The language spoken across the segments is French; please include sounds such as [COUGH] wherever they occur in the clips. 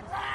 God's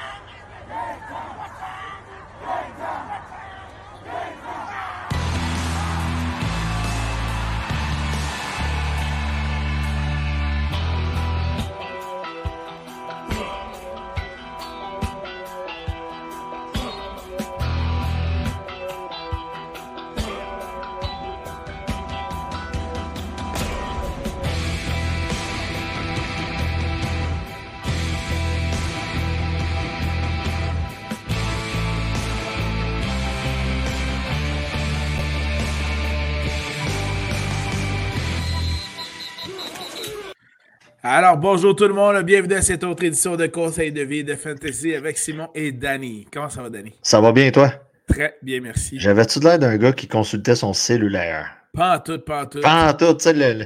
Alors, bonjour tout le monde, bienvenue à cette autre édition de Conseil de vie de Fantasy avec Simon et Danny. Comment ça va, Danny? Ça va bien, toi? Très bien, merci. J'avais-tu l'air d'un gars qui consultait son cellulaire? Pas en tout, pas en tout. Pas en tout, tu sais, le...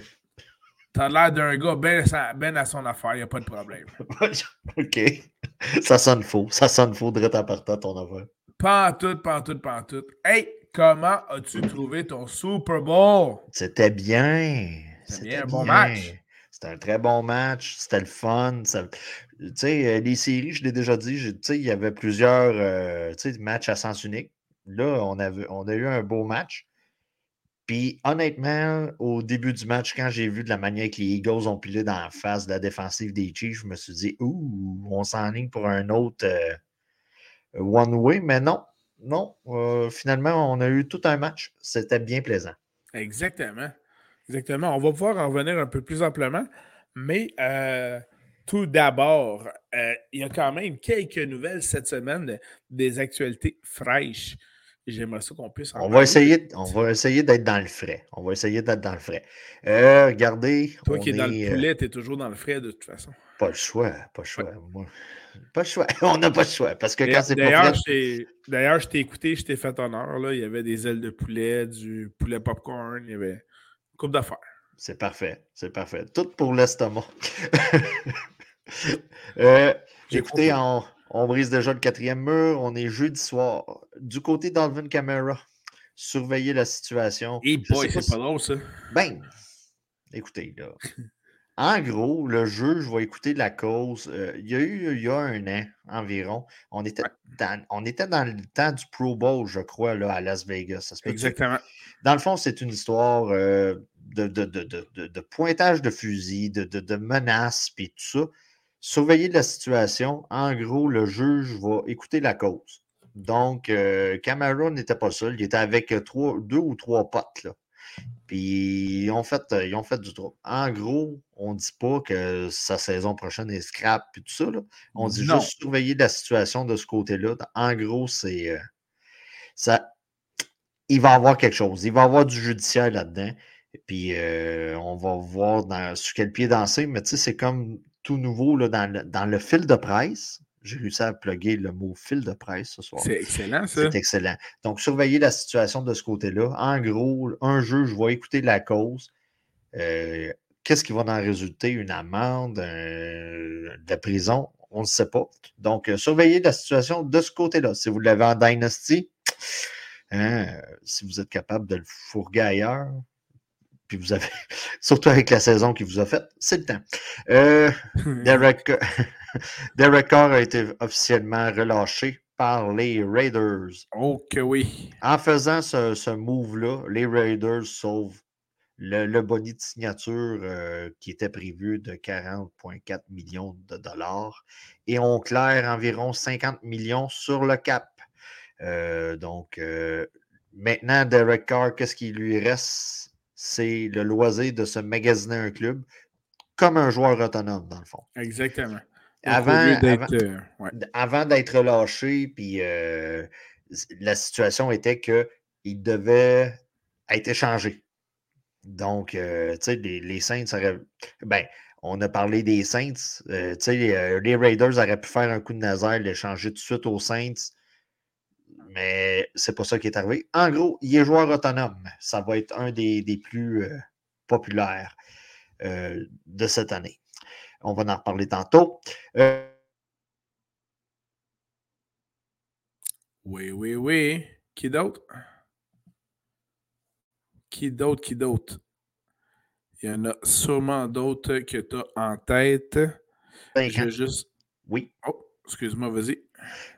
T'as l'air d'un gars bien ben à son affaire, il n'y a pas de problème. [LAUGHS] OK. Ça sonne faux. Ça sonne faux direct en partant ton affaire. Pas en tout, pas en tout, pas en tout. Hey, comment as-tu trouvé ton Super Bowl? C'était bien. C'était bien un bon match. C'était un très bon match. C'était le fun. Tu sais, euh, les séries, je l'ai déjà dit, il y avait plusieurs euh, matchs à sens unique. Là, on, on a eu un beau match. Puis honnêtement, au début du match, quand j'ai vu de la manière que les Eagles ont pilé dans la face de la défensive des Chiefs, je me suis dit, ouh, on s'enligne pour un autre euh, one-way. Mais non, non. finalement, on a eu tout un match. C'était bien plaisant. Exactement. Exactement. On va pouvoir en revenir un peu plus amplement, mais euh, tout d'abord, euh, il y a quand même quelques nouvelles cette semaine des actualités fraîches. J'aimerais ça qu'on puisse en on va essayer, On va essayer d'être dans le frais. On va essayer d'être dans le frais. Euh, regardez. Toi qui es dans le poulet, tu es toujours dans le frais de toute façon. Pas le choix. Pas le choix. Pas le choix. [LAUGHS] On n'a pas le choix. Parce que quand c'est D'ailleurs, je t'ai écouté, je t'ai fait honneur. Là. Il y avait des ailes de poulet, du poulet popcorn, il y avait Coupe d'affaires. C'est parfait. C'est parfait. Tout pour l'estomac. [LAUGHS] euh, écoutez, on, brise déjà le quatrième mur. On est jeudi soir. Du côté d'Alvin Camera, surveillez la situation. Et boy, c'est pas drôle, ça. Ben, écoutez, là. [LAUGHS] En gros, le jeu, je vais écouter la cause. Euh, il y a eu il y a un an environ. On était, dans, on était dans le temps du Pro Bowl, je crois, là, à Las Vegas. Exactement. Dans le fond, c'est une histoire euh, de, de, pointage de fusil, de, menaces, puis tout ça. Surveiller la situation. En gros, le juge va écouter la cause. Donc, euh, Cameron n'était pas seul. Il était avec trois, deux ou trois potes. Là. Puis ils ont fait, euh, ils ont fait du trouble. En gros, on ne dit pas que sa saison prochaine est scrap et tout ça. On dit juste surveiller la situation de ce côté-là. En gros, c'est. Euh, ça. Il va y avoir quelque chose. Il va y avoir du judiciaire là-dedans. Puis euh, on va voir dans, sur quel pied danser. Mais tu sais, c'est comme tout nouveau là, dans, dans le fil de presse. J'ai réussi à plugger le mot fil de presse ce soir. C'est excellent, ça. C'est excellent. Donc, surveiller la situation de ce côté-là. En gros, un jeu, je vais écouter la cause. Euh, qu'est-ce qui va en résulter? Une amende, de la prison? On ne sait pas. Donc, euh, surveillez la situation de ce côté-là. Si vous l'avez en Dynasty, hein, si vous êtes capable de le fourguer ailleurs, puis vous avez, [LAUGHS] surtout avec la saison qu'il vous a faite, c'est le temps. Euh, Derek, Derek Carr a été officiellement relâché par les Raiders. Oh que oui. En faisant ce, move-là, les Raiders sauvent le, le boni de signature euh, qui était prévu de 40,4 millions de dollars et on claire environ 50 millions sur le cap. Euh, donc, maintenant, Derek Carr, qu'est-ce qui lui reste? C'est le loisir de se magasiner un club comme un joueur autonome, dans le fond. Exactement. Avant, euh, avant, d'être relâché, puis euh, la situation était qu'il devait être échangé. Donc, euh, tu sais, les, Saints auraient. Ben, on a parlé des Saints. tu sais, les, les, Raiders auraient pu faire un coup de nazaire, l'échanger tout de suite aux Saints mais c'est pas ça qui est arrivé. En gros, il est joueur autonome. Ça va être un des, plus euh, populaires euh, de cette année. On va en reparler tantôt. Euh, oui, oui, oui. Qui d'autre? Qui d'autre? Qui d'autre? Il y en a sûrement d'autres que tu as en tête. Ben, juste. Oui. Oh, Excuse-moi, vas-y.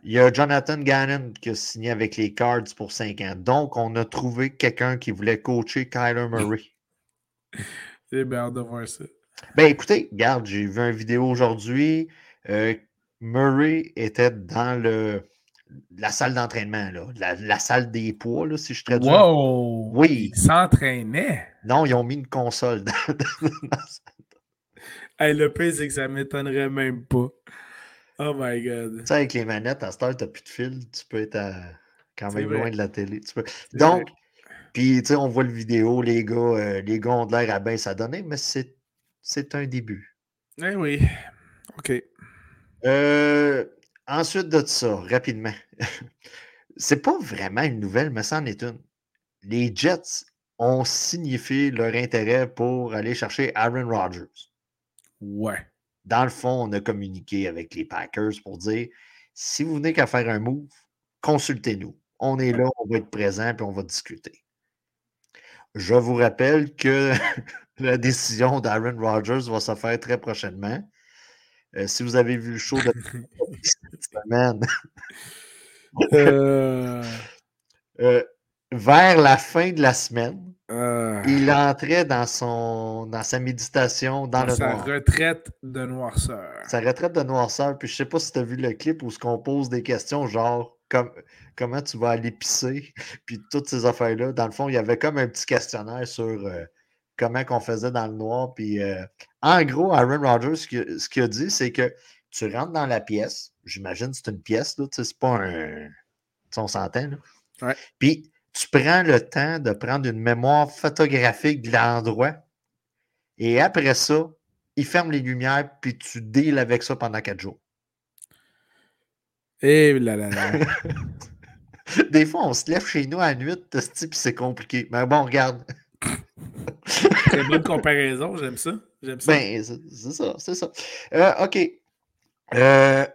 Il y a Jonathan Gannon qui a signé avec les Cards pour 5 ans. Donc, on a trouvé quelqu'un qui voulait coacher Kyler Murray. J'ai [LAUGHS] bien hâte de voir ça. Ben écoutez, regarde, j'ai vu une vidéo aujourd'hui. Euh, Murray était dans le, la salle d'entraînement, la, la, salle des poids, là, si je traduis. Wow! Oui. Il s'entraînait? Non, ils ont mis une console dans, [LAUGHS] hey, le pire, c'est que ça ne m'étonnerait même pas. Oh my god. Tu sais, avec les manettes, à cette heure, tu n'as plus de fil, tu peux être quand même loin de la télé. Donc, puis, tu sais, on voit le vidéo, les gars, euh, les gars ont de l'air à bien s'adonner, mais c'est un début. Eh oui. OK. Euh, ensuite de ça, rapidement. [LAUGHS] c'est pas vraiment une nouvelle, mais c'en est une. Les Jets ont signifié leur intérêt pour aller chercher Aaron Rodgers. Ouais. Dans le fond, on a communiqué avec les Packers pour dire si vous venez qu'à faire un move, consultez-nous. On est là, on va être présent et on va discuter. Je vous rappelle que [LAUGHS] la décision d'Aaron Rodgers va se faire très prochainement. Euh, si vous avez vu le show de [LAUGHS] cette semaine, euh. [LAUGHS] Euh, vers la fin de la semaine, il entrait dans, son, dans sa méditation dans, le sa retraite de noirceur. Sa retraite de noirceur. Puis je sais pas si tu as vu le clip où ce qu'on pose des questions genre comme, comment tu vas aller pisser, [LAUGHS] puis toutes ces affaires-là. Dans le fond, il y avait comme un petit questionnaire sur comment qu'on faisait dans le noir. Puis, euh, en gros, Aaron Rodgers, ce qu'il a dit, c'est que tu rentres dans la pièce. J'imagine que c'est une pièce, là, c'est pas un. on s'entend, là. Puis, tu prends le temps de prendre une mémoire photographique de l'endroit. Et après ça, il ferme les lumières, puis tu deals avec ça pendant quatre jours. Et eh là là là. [LAUGHS] Des fois, on se lève chez nous à la nuit, puis c'est compliqué. Mais bon, regarde. [LAUGHS] C'est une bonne comparaison, j'aime ça. J'aime ça. Ben, c'est ça, c'est ça. Euh, OK. Euh,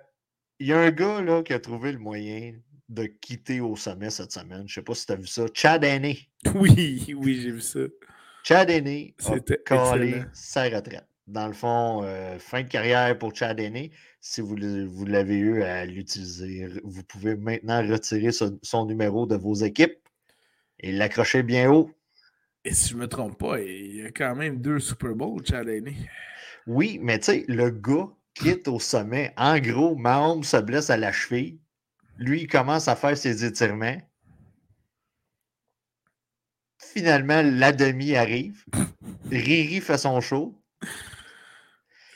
il y a un gars là, qui a trouvé le moyen de quitter au sommet cette semaine. Je ne sais pas si tu as vu ça. Chad Henney. [LAUGHS] Oui, oui, j'ai vu ça. Chad Henney a collé sa retraite. Dans le fond, euh, fin de carrière pour Chad Henney. Si vous, vous l'avez eu à l'utiliser, vous pouvez maintenant retirer son numéro de vos équipes et l'accrocher bien haut et si je ne me trompe pas, il y a quand même deux Super Bowls, Chad Oui, mais tu sais, le gars quitte au sommet. En gros, Mahomes se blesse à la cheville. Lui, il commence à faire ses étirements. Finalement, la demi arrive. [LAUGHS] Riri fait son show.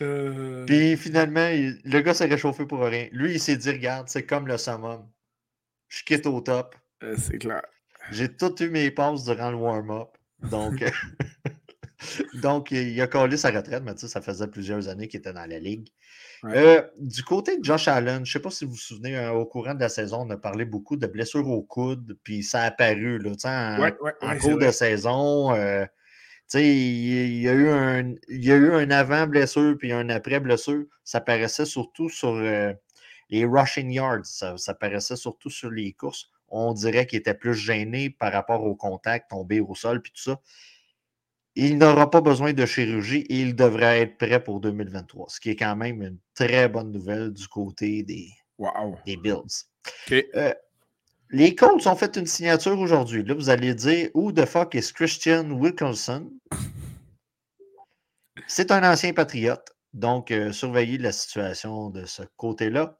Euh. Puis finalement, le gars s'est réchauffé pour rien. Lui, il s'est dit Regarde, c'est comme le summum. Je quitte au top. Euh, c'est clair. J'ai tout eu mes passes durant le warm-up. Donc, [LAUGHS] [LAUGHS] donc il a collé sa retraite, mais ça faisait plusieurs années qu'il était dans la ligue. Euh, du côté de Josh Allen, je ne sais pas si vous vous souvenez, euh, au courant de la saison, on a parlé beaucoup de blessures au coude, puis ça a apparu là, en, cours de saison. Euh, il, y a eu un, il y a eu un avant-blessure puis un après-blessure. Ça paraissait surtout sur les rushing yards, ça, ça paraissait surtout sur les courses on dirait qu'il était plus gêné par rapport au contact, tomber au sol, puis tout ça. Il n'aura pas besoin de chirurgie et il devrait être prêt pour 2023, ce qui est quand même une très bonne nouvelle du côté des, des Bills. Euh, les Colts ont fait une signature aujourd'hui. Là, vous allez dire Who the fuck is Christian Wilkinson? C'est un ancien patriote. Donc, euh, surveiller la situation de ce côté-là.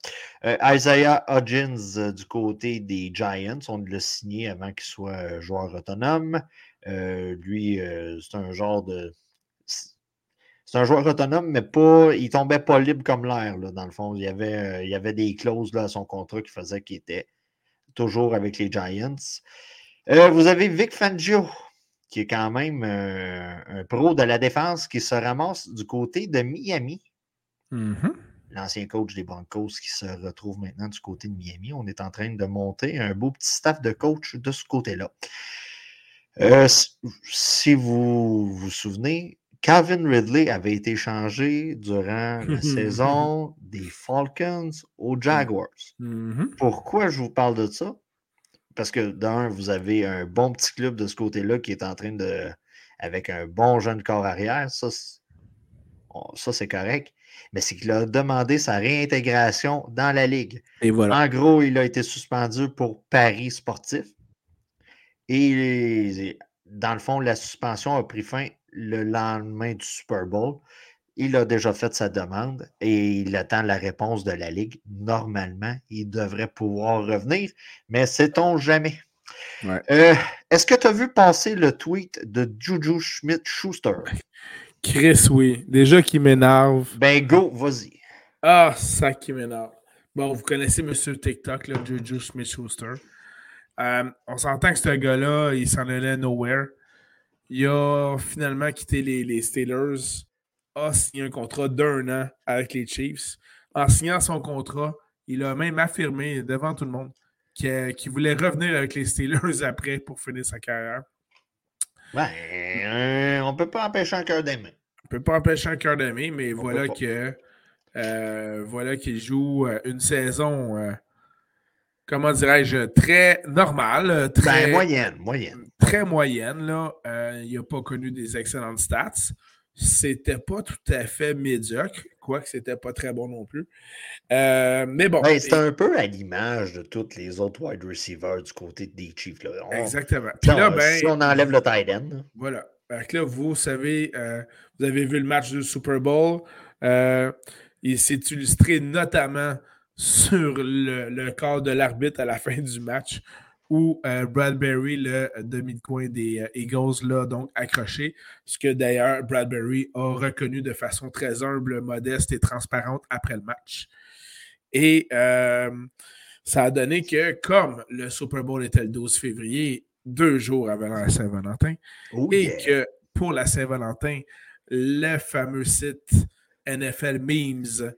Euh, Isaiah Hodgins euh, du côté des Giants, on l'a signé avant qu'il soit joueur autonome. Lui, c'est un genre de. C'est un joueur autonome, mais pas. Il tombait pas libre comme l'air, dans le fond. Il y avait, il y avait des clauses là, à son contrat qui faisaient qu'il était toujours avec les Giants. vous avez Vic Fangio qui est quand même euh, un pro de la défense, qui se ramasse du côté de Miami. Mm-hmm. L'ancien coach des Broncos qui se retrouve maintenant du côté de Miami. On est en train de monter un beau petit staff de coach de ce côté-là. Euh, si vous vous souvenez, Calvin Ridley avait été changé durant la saison des Falcons aux Jaguars. Pourquoi je vous parle de ça? Parce que d'un, vous avez un bon petit club de ce côté-là qui est en train de. avec un bon jeune corps arrière. Ça, ça c'est correct. mais c'est qu'il a demandé sa réintégration dans la Ligue. Et voilà. En gros, il a été suspendu pour paris sportif. Et dans le fond, la suspension a pris fin le lendemain du Super Bowl. Il a déjà fait sa demande et il attend la réponse de la Ligue. Normalement, il devrait pouvoir revenir, mais sait-on jamais. Euh, est-ce que tu as vu passer le tweet de Juju Schmidt-Schuster? Chris, oui. Déjà qui m'énerve. Ben go, vas-y. Ah, ça qui m'énerve. Bon, vous connaissez Monsieur TikTok, là, Juju Smith-Schuster. Euh, on s'entend que ce gars-là, il s'en allait nowhere. Il a finalement quitté les, Steelers, a signé un contrat d'un an avec les Chiefs. En signant son contrat, il a même affirmé devant tout le monde qu'il voulait revenir avec les Steelers [LAUGHS] après pour finir sa carrière. Ben, euh, on ne peut pas empêcher un cœur d'aimer. On ne peut pas empêcher un cœur d'aimer, mais voilà que euh, voilà qu'il joue une saison, comment dirais-je, très normale. Très, ben, moyenne, moyenne. Très moyenne. Là. il n'a pas connu des excellentes stats. C'était pas tout à fait médiocre, quoique c'était pas très bon non plus. mais bon. Ben, c'est un peu à l'image de tous les autres wide receivers du côté des Chiefs. Là. Exactement. Ben, si on enlève le tight end. Voilà. là, vous savez, vous avez vu le match du Super Bowl. Il s'est illustré notamment sur le, corps de l'arbitre à la fin du match où euh, Bradbury, le demi de coin des euh, Eagles, l'a donc accroché. Ce que d'ailleurs Bradbury a reconnu de façon très humble, modeste et transparente après le match. Et euh, ça a donné que, comme le Super Bowl était le 12 février, deux jours avant la Saint-Valentin, oh et que pour la Saint-Valentin, le fameux site NFL Memes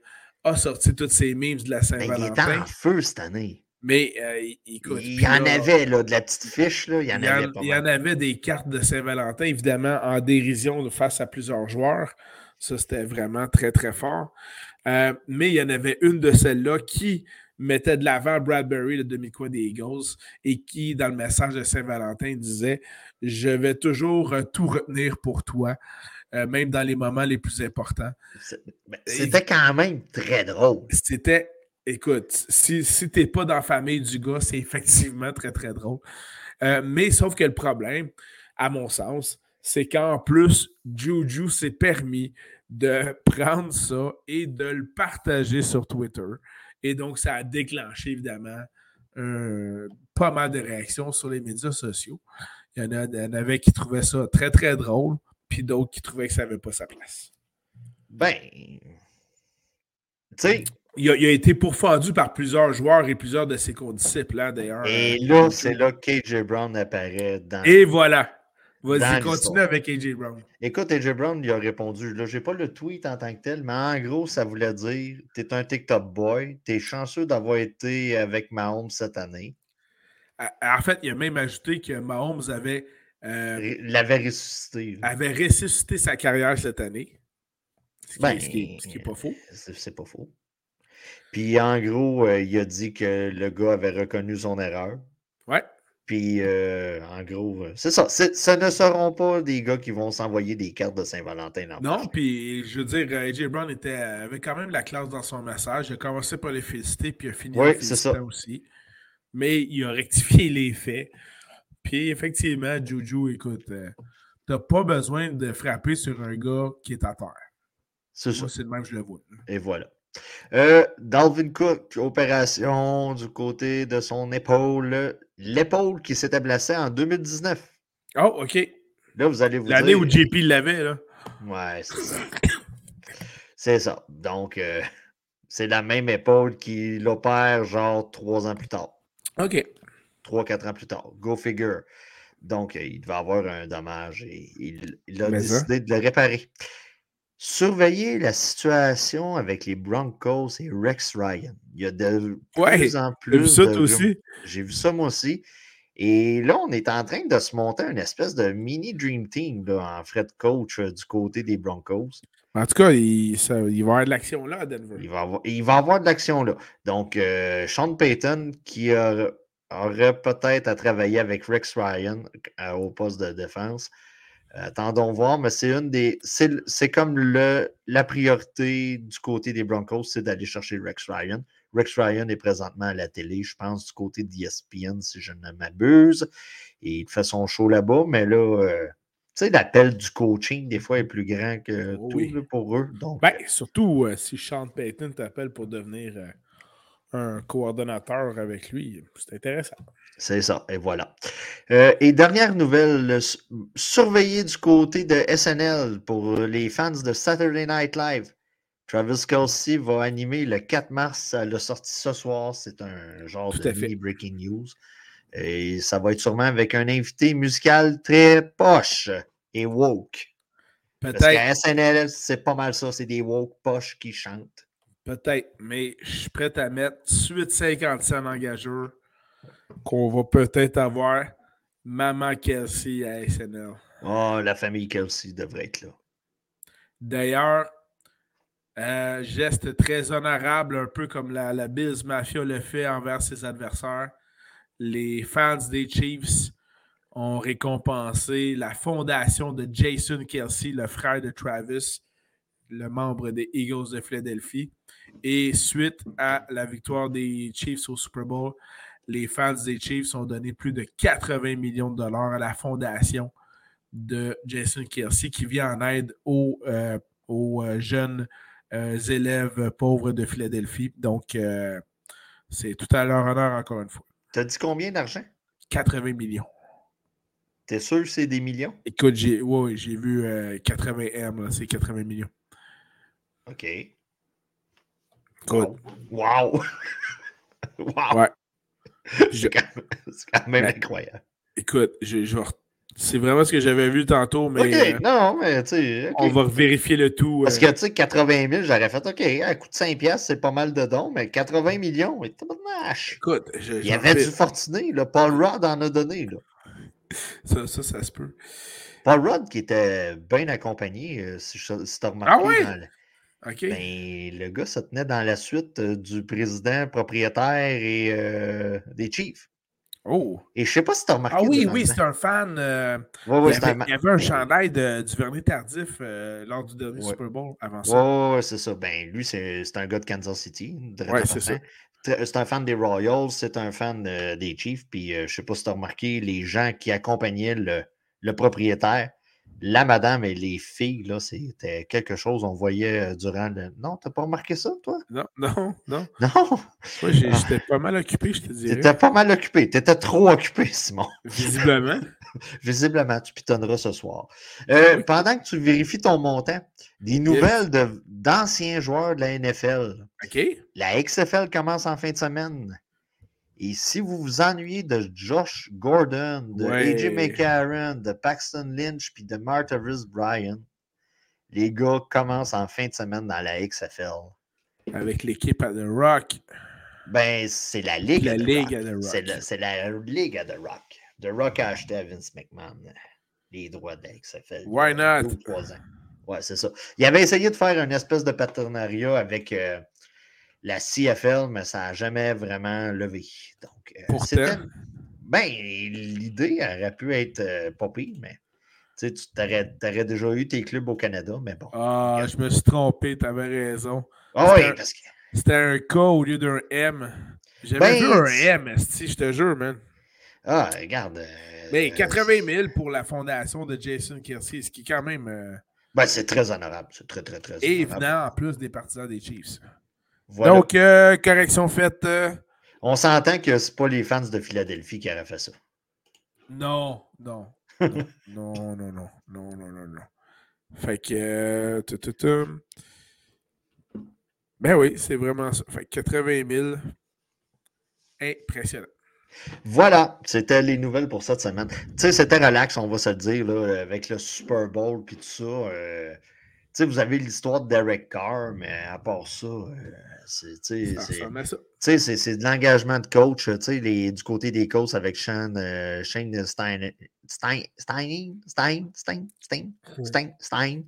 a sorti toutes ces memes de la Saint-Valentin. Ben, il est en feu cette année. Mais euh, écoute. Il y en avait là, de la petite fiche. Là, il y en, avait, il y en avait des cartes de Saint-Valentin, évidemment, en dérision face à plusieurs joueurs. Ça, c'était vraiment très, très fort. Euh, mais il y en avait une de celles-là qui mettait de l'avant Bradbury, le demi-coin des Eagles, et qui, dans le message de Saint-Valentin, disait Je vais toujours tout retenir pour toi. Euh, même dans les moments les plus importants. Ben, c'était quand même très drôle. C'était, écoute, si, si tu n'es pas dans la famille du gars, c'est effectivement très, très drôle. Euh, mais sauf que le problème, à mon sens, c'est qu'en plus, Juju s'est permis de [LAUGHS] prendre ça et de le partager sur Twitter. Et donc, ça a déclenché évidemment pas mal de réactions sur les médias sociaux. Il y en, a, il y en avait qui trouvaient ça très, très drôle puis d'autres qui trouvaient que ça n'avait pas sa place. Ben, tu sais. Il a, été pourfendu par plusieurs joueurs et plusieurs de ses condisciples, là, d'ailleurs. Et là, c'est là que KJ Brown apparaît dans. Et voilà. Vas-y, continue avec AJ Brown. Écoute, AJ Brown, il a répondu. Là, j'ai pas le tweet en tant que tel, mais en gros, ça voulait dire T'es un TikTok boy, t'es chanceux d'avoir été avec Mahomes cette année. En fait, il a même ajouté que Mahomes avait euh, l'avait ressuscité. Avait ressuscité sa carrière cette année. Ce qui, n'est ben, pas faux. C'est pas faux. Puis en gros, euh, il a dit que le gars avait reconnu son erreur. Ouais. Puis euh, en gros, c'est ça. Ce ne seront pas des gars qui vont s'envoyer des cartes de Saint-Valentin. Non, puis je veux dire, AJ Brown était, avait quand même la classe dans son message. Il a commencé par les féliciter, puis il a fini par les féliciter aussi. Mais il a rectifié les faits. Puis effectivement, Juju, écoute, euh, t'as pas besoin de frapper sur un gars qui est à terre. C'est ça. C'est le même, je le vois. Et voilà. Euh, Dalvin Cook, opération du côté de son épaule. L'épaule qui s'était blessée en 2019. Oh, OK. Là, vous allez vous L'année où JP l'avait, là. Ouais, c'est ça. c'est ça. Donc, euh, c'est la même épaule qui l'opère genre trois ans plus tard. OK. 3-4 ans plus tard. Go figure. Donc, il devait avoir un dommage et il, a décidé de le réparer. Surveiller la situation avec les Broncos et Rex Ryan. Il y a de plus en plus. J'ai vu ça, aussi. J'ai vu ça, moi aussi. Et là, on est en train de se monter une espèce de mini Dream Team là, en frais de coach euh, du côté des Broncos. En tout cas, il, va y avoir de l'action là à Denver. Il va avoir, il va avoir de l'action là. Donc, euh, Sean Payton, qui a aurait peut-être à travailler avec Rex Ryan euh, au poste de défense. Attendons voir, mais c'est une des. C'est comme le, la priorité du côté des Broncos, c'est d'aller chercher Rex Ryan. Rex Ryan est présentement à la télé, je pense, du côté d'ESPN, si je ne m'abuse. Et il fait son show là-bas, mais là, euh, tu sais, l'appel du coaching, des fois, est plus grand que oh tout pour eux. Donc, ben, surtout euh, si Sean Payton t'appelle pour devenir euh, un coordonnateur avec lui, c'est intéressant. C'est ça, et voilà. et dernière nouvelle, surveillez du côté de SNL pour les fans de Saturday Night Live. Travis Kelsey va animer le 4 mars. Elle a sorti ce soir. C'est un genre de mini breaking news. Et ça va être sûrement avec un invité musical très poche et woke. Parce qu'à SNL, c'est pas mal ça. C'est des woke poches qui chantent. Peut-être, mais je suis prêt à mettre suite 55 engageurs qu'on va peut-être avoir Maman Kelsey à SNL. Oh, la famille Kelsey devrait être là. D'ailleurs, euh, geste très honorable, un peu comme la, la Bills Mafia le fait envers ses adversaires. Les fans des Chiefs ont récompensé la fondation de Jason Kelsey, le frère de Travis, le membre des Eagles de Philadelphie. Et suite à la victoire des Chiefs au Super Bowl, les fans des Chiefs ont donné plus de 80 millions de dollars à la fondation de Jason Kelsey qui vient en aide aux, euh, aux euh, jeunes euh, élèves pauvres de Philadelphie. Donc, euh, c'est tout à leur honneur encore une fois. Tu as dit combien d'argent? 80 millions. T'es sûr que c'est des millions? Écoute, j'ai j'ai vu 80 euh, M, c'est 80 millions. OK. Wow! Wow! [LAUGHS] wow. Ouais. C'est quand, même incroyable. Écoute, je, je, c'est vraiment ce que j'avais vu tantôt, mais. Euh, non, mais tu sais. On va vérifier le tout. Parce que, tu sais, 80 000, j'aurais fait, OK, à coût de 5 piastres, c'est pas mal de dons, mais 80 millions, écoute, Il y avait du fortuné, là. Paul Rudd en a donné, là. Ça, ça, ça se peut. Paul Rudd, qui était bien accompagné, euh, si, tu as remarqué. Ah oui? Ben, le gars se tenait dans la suite euh, du président propriétaire et des Chiefs. Oh! Et je sais pas si tu as remarqué. Ah oui, oui, c'est un fan. Euh, oui, oui, il, y avait, un... il, avait, un chandail de, du Vernet Tardif euh, lors du dernier Super Bowl avant ça. Oui, c'est ça. Ben, lui, c'est un gars de Kansas City. Oui, c'est ça. C'est un fan des Royals, c'est un fan euh, des Chiefs. Puis je sais pas si tu as remarqué, les gens qui accompagnaient le, le propriétaire la madame et les filles, là, c'était quelque chose, on voyait euh, durant le. Non, t'as pas remarqué ça, toi? Non, [LAUGHS] non, non. Non? Moi, j'étais pas mal occupé, je te dirais. T'étais pas mal occupé. T'étais trop occupé, Simon. [LAUGHS] Visiblement. [LAUGHS] Visiblement, tu pitonneras ce soir. Euh, pendant que tu vérifies ton montant, des nouvelles d'anciens joueurs de la NFL. OK. La XFL commence en fin de semaine. Et si vous vous ennuyez de Josh Gordon, de AJ McCarron, de Paxton Lynch puis de Martavis Bryan, les gars commencent en fin de semaine dans la XFL. Avec l'équipe à The Rock. Ben, c'est la Ligue, la à, The Ligue The Rock. C'est la Ligue à The Rock. The Rock a acheté à Vince McMahon les droits de la XFL. Why not? Ouais, c'est ça. Il avait essayé de faire une espèce de partenariat avec. Euh, la CFL, mais ça n'a jamais vraiment levé. Donc, euh. Ben, l'idée aurait pu être euh, pas pire, mais tu aurais, aurais, déjà eu tes clubs au Canada, mais bon. Ah, je me suis trompé, tu avais raison. Ah oui, parce que. C'était un K au lieu d'un M. J'avais ben, vu un M, si je te jure, man. Ah, regarde. Euh, mais 80 000 pour la fondation de Jason Kelsey, ce qui est quand même. Euh, ben, c'est très honorable. C'est très, très, très Et venant en plus des partisans des Chiefs. Donc, euh, correction faite. Euh. On s'entend que ce pas les fans de Philadelphie qui auraient fait ça. Non, non. [LAUGHS] non, non, non, non, non, non, non, Fait que. Euh, ben oui, c'est vraiment ça. Fait que 80 000. Impressionnant. Voilà, c'était les nouvelles pour cette semaine. Tu sais, c'était relax, on va se le dire, là, avec le Super Bowl et tout ça sais, vous avez l'histoire de Derek Carr, mais à part ça, c'est de l'engagement de coach. Les, du côté des coachs avec Shane, euh, Shane Stein, Stein, Stein, Stein, Stein, Stein, Stein, Stein.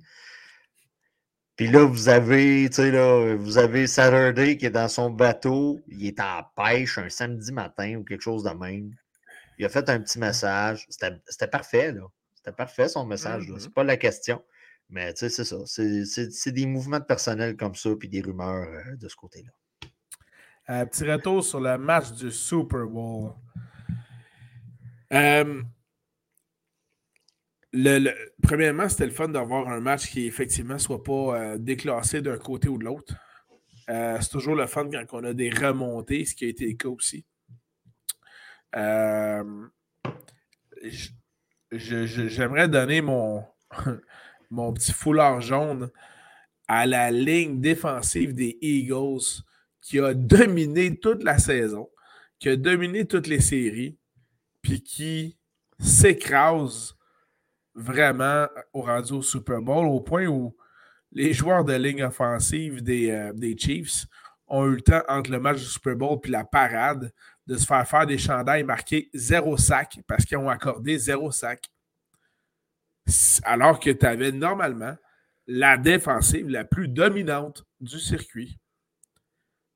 Puis là, vous avez, là, vous avez Saturday qui est dans son bateau. Il est en pêche un samedi matin ou quelque chose de même. Il a fait un petit message. C'était parfait, là. C'était parfait son message. C'est pas la question. Mais tu sais, c'est ça. C'est- des mouvements de personnel comme ça, puis des rumeurs euh, de ce côté-là. Euh, petit retour sur le match du Super Bowl. Euh, le- premièrement, c'était le fun d'avoir un match qui, effectivement, soit pas déclassé d'un côté ou de l'autre. C'est toujours le fun quand on a des remontées, ce qui a été le cas aussi. J'aimerais donner mon, [LAUGHS] mon petit foulard jaune à la ligne défensive des Eagles qui a dominé toute la saison, qui a dominé toutes les séries, puis qui s'écrase vraiment au rendu au Super Bowl au point où les joueurs de ligne offensive des, euh, Chiefs ont eu le temps entre le match du Super Bowl puis la parade de se faire faire des chandails marqués zéro sac parce qu'ils ont accordé zéro sac. Alors que tu avais normalement la défensive la plus dominante du circuit.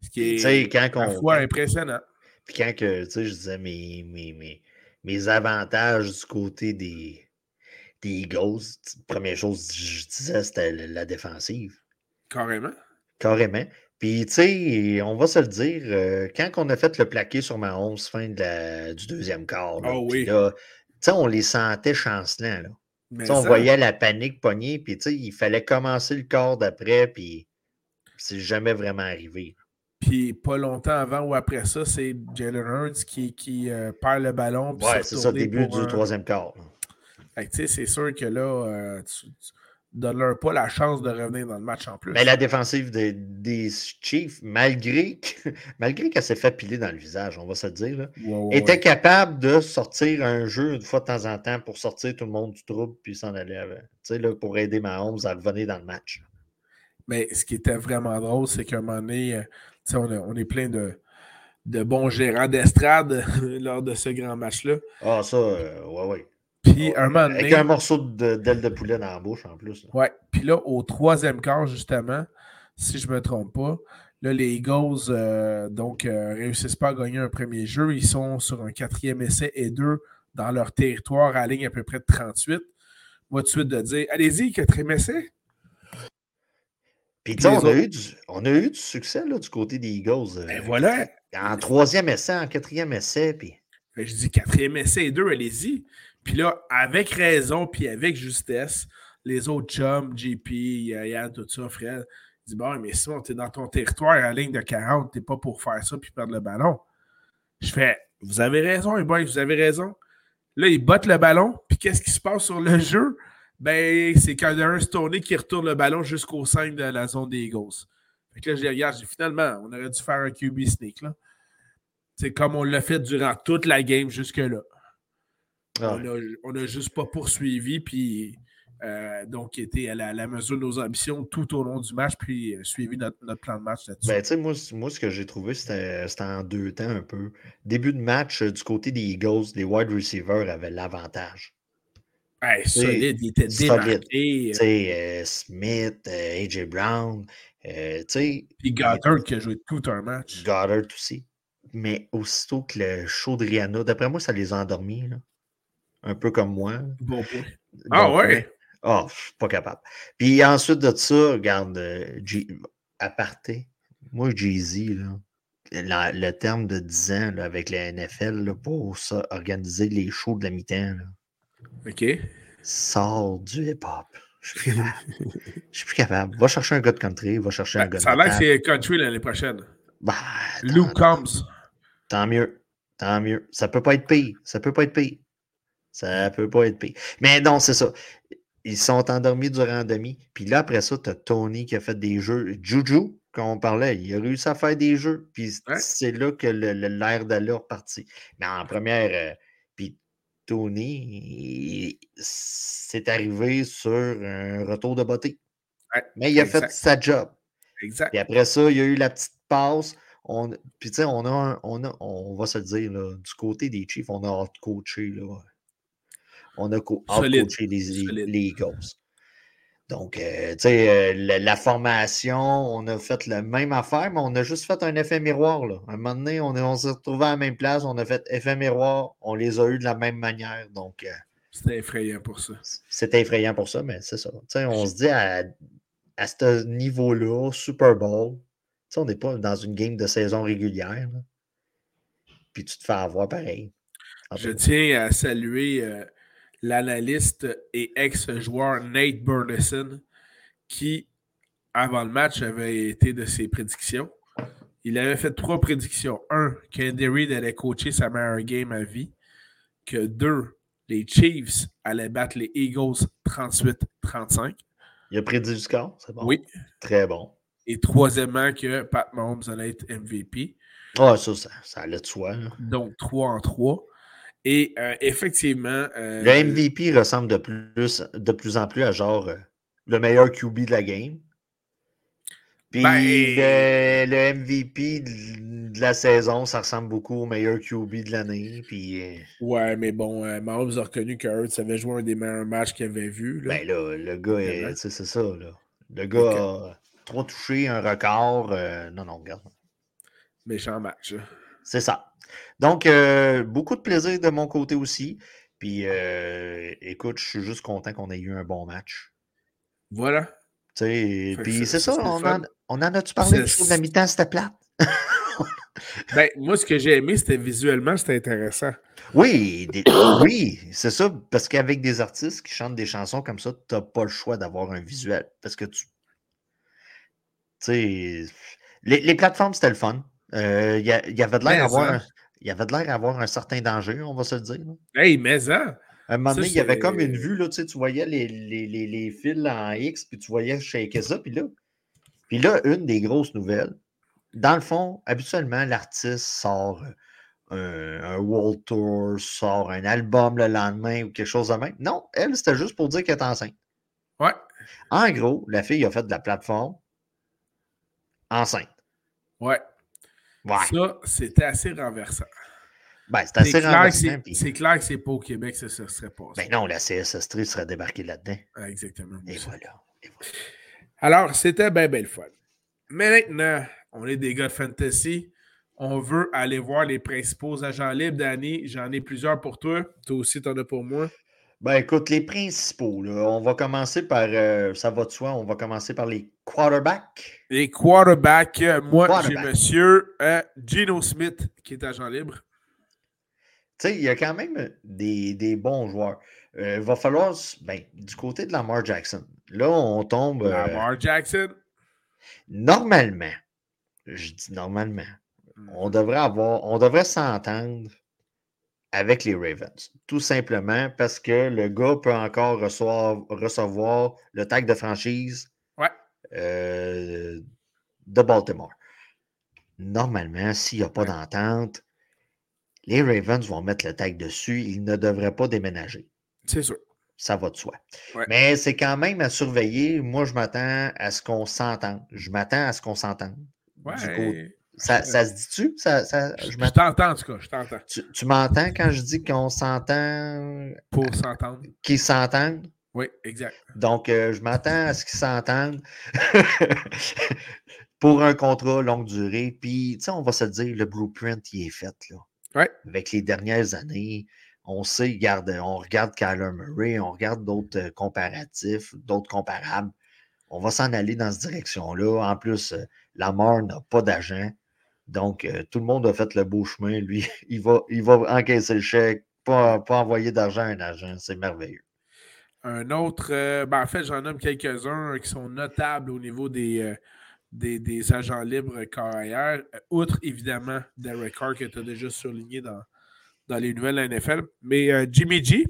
Ce qui est quand à la on. fois impressionnant. Puis quand que, tu sais, je disais mes, mes, mes, mes avantages du côté des, des Eagles, première chose que je disais, c'était la défensive. Carrément. Carrément. Puis, tu sais, on va se le dire, euh, quand on a fait le plaqué sur Mahomes fin de la- du deuxième quart, là, Oh oui. là, tu sais, on les sentait chancelants. Là. Mais on ça, voyait la panique pognée, puis il fallait commencer le quart d'après, puis c'est jamais vraiment arrivé. Puis pas longtemps avant ou après ça, c'est Jalen Hurts qui, qui euh, perd le ballon. Ouais, c'est ça, début du un- troisième quart. c'est sûr que là, euh, tu, tu donnes-leur pas la chance de revenir dans le match en plus. Mais la défensive des, des Chiefs, malgré que- [LAUGHS] malgré qu'elle s'est fait piler dans le visage, on va se le dire, là, Ouais, ouais, était ouais. capable de sortir un jeu une fois de temps en temps pour sortir tout le monde du trouble puis s'en aller avec. Tu sais, là, pour aider Mahomes à revenir dans le match. Mais ce qui était vraiment drôle, c'est qu'à un moment donné, euh, on, a- on est plein de, de bons gérants d'estrade [LAUGHS] lors de ce grand match-là. Ah, ça, euh, ouais, ouais. Puis Ouais, un moment Avec un morceau de- d'aile de poulet dans la bouche en plus. là. Ouais. Puis là, au troisième quart, justement, si je ne me trompe pas, là, les Eagles, euh, donc, euh, réussissent pas à gagner un premier jeu. Ils sont sur un quatrième essai et deux dans leur territoire à la ligne à peu près de 38. Moi, tout de suite, de dire Allez-y, quatrième essai. Puis, on, a eu du- on a eu du succès là, du côté des Eagles. euh, Ben voilà. En troisième essai, en quatrième essai. Puis, que je dis quatrième essai et deux, allez-y. Puis là, avec raison, puis avec justesse, les autres chums, JP, Yann, tout ça, Fred, ils disent Bon, mais Simon, t'es dans ton territoire à ligne de 40, t'es pas pour faire ça puis perdre le ballon. Je fais Vous avez raison, les boys, vous avez raison. Là, ils bottent le ballon, puis qu'est-ce qui se passe sur le jeu? Ben, c'est un Stoney qui retourne le ballon jusqu'au sein de la zone des Eagles. Fait que là, je les regarde, je dis finalement, on aurait dû faire un QB sneak, là. C'est comme on l'a fait durant toute la game jusque-là. Ah, On n'a juste pas poursuivi, puis euh, donc été à la, la mesure de nos ambitions tout au long du match, puis euh, suivi notre, notre plan de match là-dessus. Ben, tu sais, moi, moi, ce que j'ai trouvé, c'était en deux temps un peu. Début de match, euh, du côté des Eagles, les wide receivers avaient l'avantage. Hey, solide, il était démarqué. Euh, Smith, euh, A.J. Brown, euh, tu sais, Puis Goddard qui a joué tout un match. Goddard aussi. Mais aussitôt que le show de Rihanna, d'après moi, ça les a endormis. là. Un peu comme moi. Bon point. Ah Donc, ouais? Ah, je suis pas capable. Puis ensuite de ça, regarde, euh, G- aparté, moi, Jay-Z, là, le terme de 10 ans là, avec la NFL là, pour ça, organiser les shows de la mi-temps, OK. sort du hip-hop. Je suis plus capable. Je suis plus capable. Va chercher un gars de country, va chercher un Ben, gars de ça a l'air que c'est country l'année prochaine. Bah, Lou Combs. tant mieux. Tant mieux. Ça peut pas être pire. Ça peut pas être pire. Ça peut pas être pire. Mais non, c'est ça. Ils sont endormis durant demi. Puis là, après ça, tu as Tony qui a fait des jeux. Juju, quand on parlait, il a réussi à faire des jeux. Puis c'est là que l'air d'aller est reparti. Mais en première, euh, puis Tony, c'est arrivé sur un retour de beauté. Ouais, Mais il a exact. fait sa job. Exact. Puis après ça, il y a eu la petite passe. On, puis tu sais, on a, un- on a, on va se le dire, là, du côté des Chiefs, on a hâte coaché, là. On a co- coaché les, les Eagles. Donc, euh, tu sais, euh, la, la formation, on a fait la même affaire, mais on a juste fait un effet miroir, là. À un moment donné, on, on s'est retrouvé à la même place, on a fait effet miroir, on les a eu de la même manière. Donc, euh, C'était effrayant pour ça. C'était effrayant pour ça, mais c'est ça. on se dit à, à ce niveau-là, Super Bowl, on n'est pas dans une game de saison régulière. Puis tu te fais avoir pareil. Je tiens à saluer euh, l'analyste et ex-joueur Nate Burleson qui, avant le match, avait été de ses prédictions. Il avait fait trois prédictions. Un, qu'Andy Reid allait coacher sa meilleure game à vie. Que deux, les Chiefs allaient battre les Eagles 38-35. Il a prédit du score, c'est bon? Oui. Très bon. Et troisièmement, que Pat Mahomes allait être MVP. Ah, ça, ça, allait de soi. Donc, 3 en 3. Et euh, effectivement. Euh, le MVP ressemble de plus, de plus en plus à genre euh, le meilleur QB de la game. Puis ben, le, MVP de la saison, ça ressemble beaucoup au meilleur QB de l'année. Puis... Ouais, mais bon, Mahomes a reconnu que Hurts avait joué un des meilleurs matchs qu'il avait vu. Ben là, le gars, c'est ça. Là. Le gars a trois touchés, un record. non, non, regarde. Méchant match. C'est ça. Donc, euh, beaucoup de plaisir de mon côté aussi. Puis, euh, écoute, je suis juste content qu'on ait eu un bon match. Voilà. Puis, c'est ça, on en, on en a-tu parlé? Trouve la mi-temps, c'était plate? [LAUGHS] ben, moi, ce que j'ai aimé, c'était visuellement, c'était intéressant. Oui, [COUGHS] oui, c'est ça, parce qu'avec des artistes qui chantent des chansons comme ça, tu n'as pas le choix d'avoir un visuel. Parce que tu. Tu sais, les, les plateformes, c'était le fun. Euh, il y, avait de l'air d'avoir il y avait de l'air d'avoir un certain danger, on va se le dire. Hey, mais ça! À un moment donné, il y avait comme une vue, là, tu, sais, tu voyais les, les, les, les, fils en X, puis tu voyais shaker ça, puis là, puis là, une des grosses nouvelles, dans le fond, habituellement, l'artiste sort un, un, World Tour, sort un album le lendemain ou quelque chose de même. Non, elle, c'était juste pour dire qu'elle est enceinte. Ouais. En gros, la fille a fait de la plateforme enceinte. Ouais. Ça, c'était assez renversant. Ben, c'est assez renversant. C'est clair que c'est pas au Québec que ça serait pas. Ben non, la CSS3 serait débarquée là-dedans. Ah, exactement. Et voilà. Alors, c'était bien, belle fun. Mais maintenant, on est des gars de fantasy. On veut aller voir les principaux agents libres, Danny. J'en ai plusieurs pour toi. Toi aussi, tu en as pour moi. Ben écoute, les principaux, on va commencer par, euh, ça va de soi, on va commencer par les quarterbacks. Les quarterbacks, euh, moi j'ai monsieur euh, Gino Smith qui est agent libre. Tu sais, il y a quand même des, bons joueurs. Il va falloir, ben, du côté de Lamar Jackson, là on tombe. Lamar Jackson. Normalement, je dis normalement, on hmm. devrait avoir, on devrait s'entendre avec les Ravens. Tout simplement parce que le gars peut encore recevoir, le tag de franchise euh, de Baltimore. Normalement, s'il n'y a pas d'entente, les Ravens vont mettre le tag dessus. Ils ne devraient pas déménager. C'est sûr. Ça va de soi. Mais c'est quand même à surveiller. Moi, je m'attends à ce qu'on s'entende. Je m'attends à ce qu'on s'entende. Ouais. Ça, se dit-tu? Ça, je, t'entends, en tout cas, je t'entends. Tu, m'entends quand je dis qu'on s'entend? Pour s'entendre. Qu'ils s'entendent? Oui, exact. Donc, euh, je m'attends à ce qu'ils s'entendent [LAUGHS] pour un contrat longue durée. Puis, tu sais, on va se dire, le blueprint, il est fait, là. Ouais. Avec les dernières années, on sait, regarde, on regarde Kyler Murray, on regarde d'autres euh, comparatifs, d'autres comparables. On va s'en aller dans cette direction-là. En plus, euh, Lamar n'a pas d'agent. Donc, euh, tout le monde a fait le beau chemin. Lui, [LAUGHS] il va, il va encaisser le chèque, pas, pas envoyer d'argent à un agent. C'est merveilleux. Un autre, euh, ben, en fait, j'en nomme quelques-uns qui sont notables au niveau des, euh, des, agents libres carrière. Outre, évidemment, Derek Carr que tu as déjà surligné dans, dans les nouvelles de la NFL. Mais Jimmy G.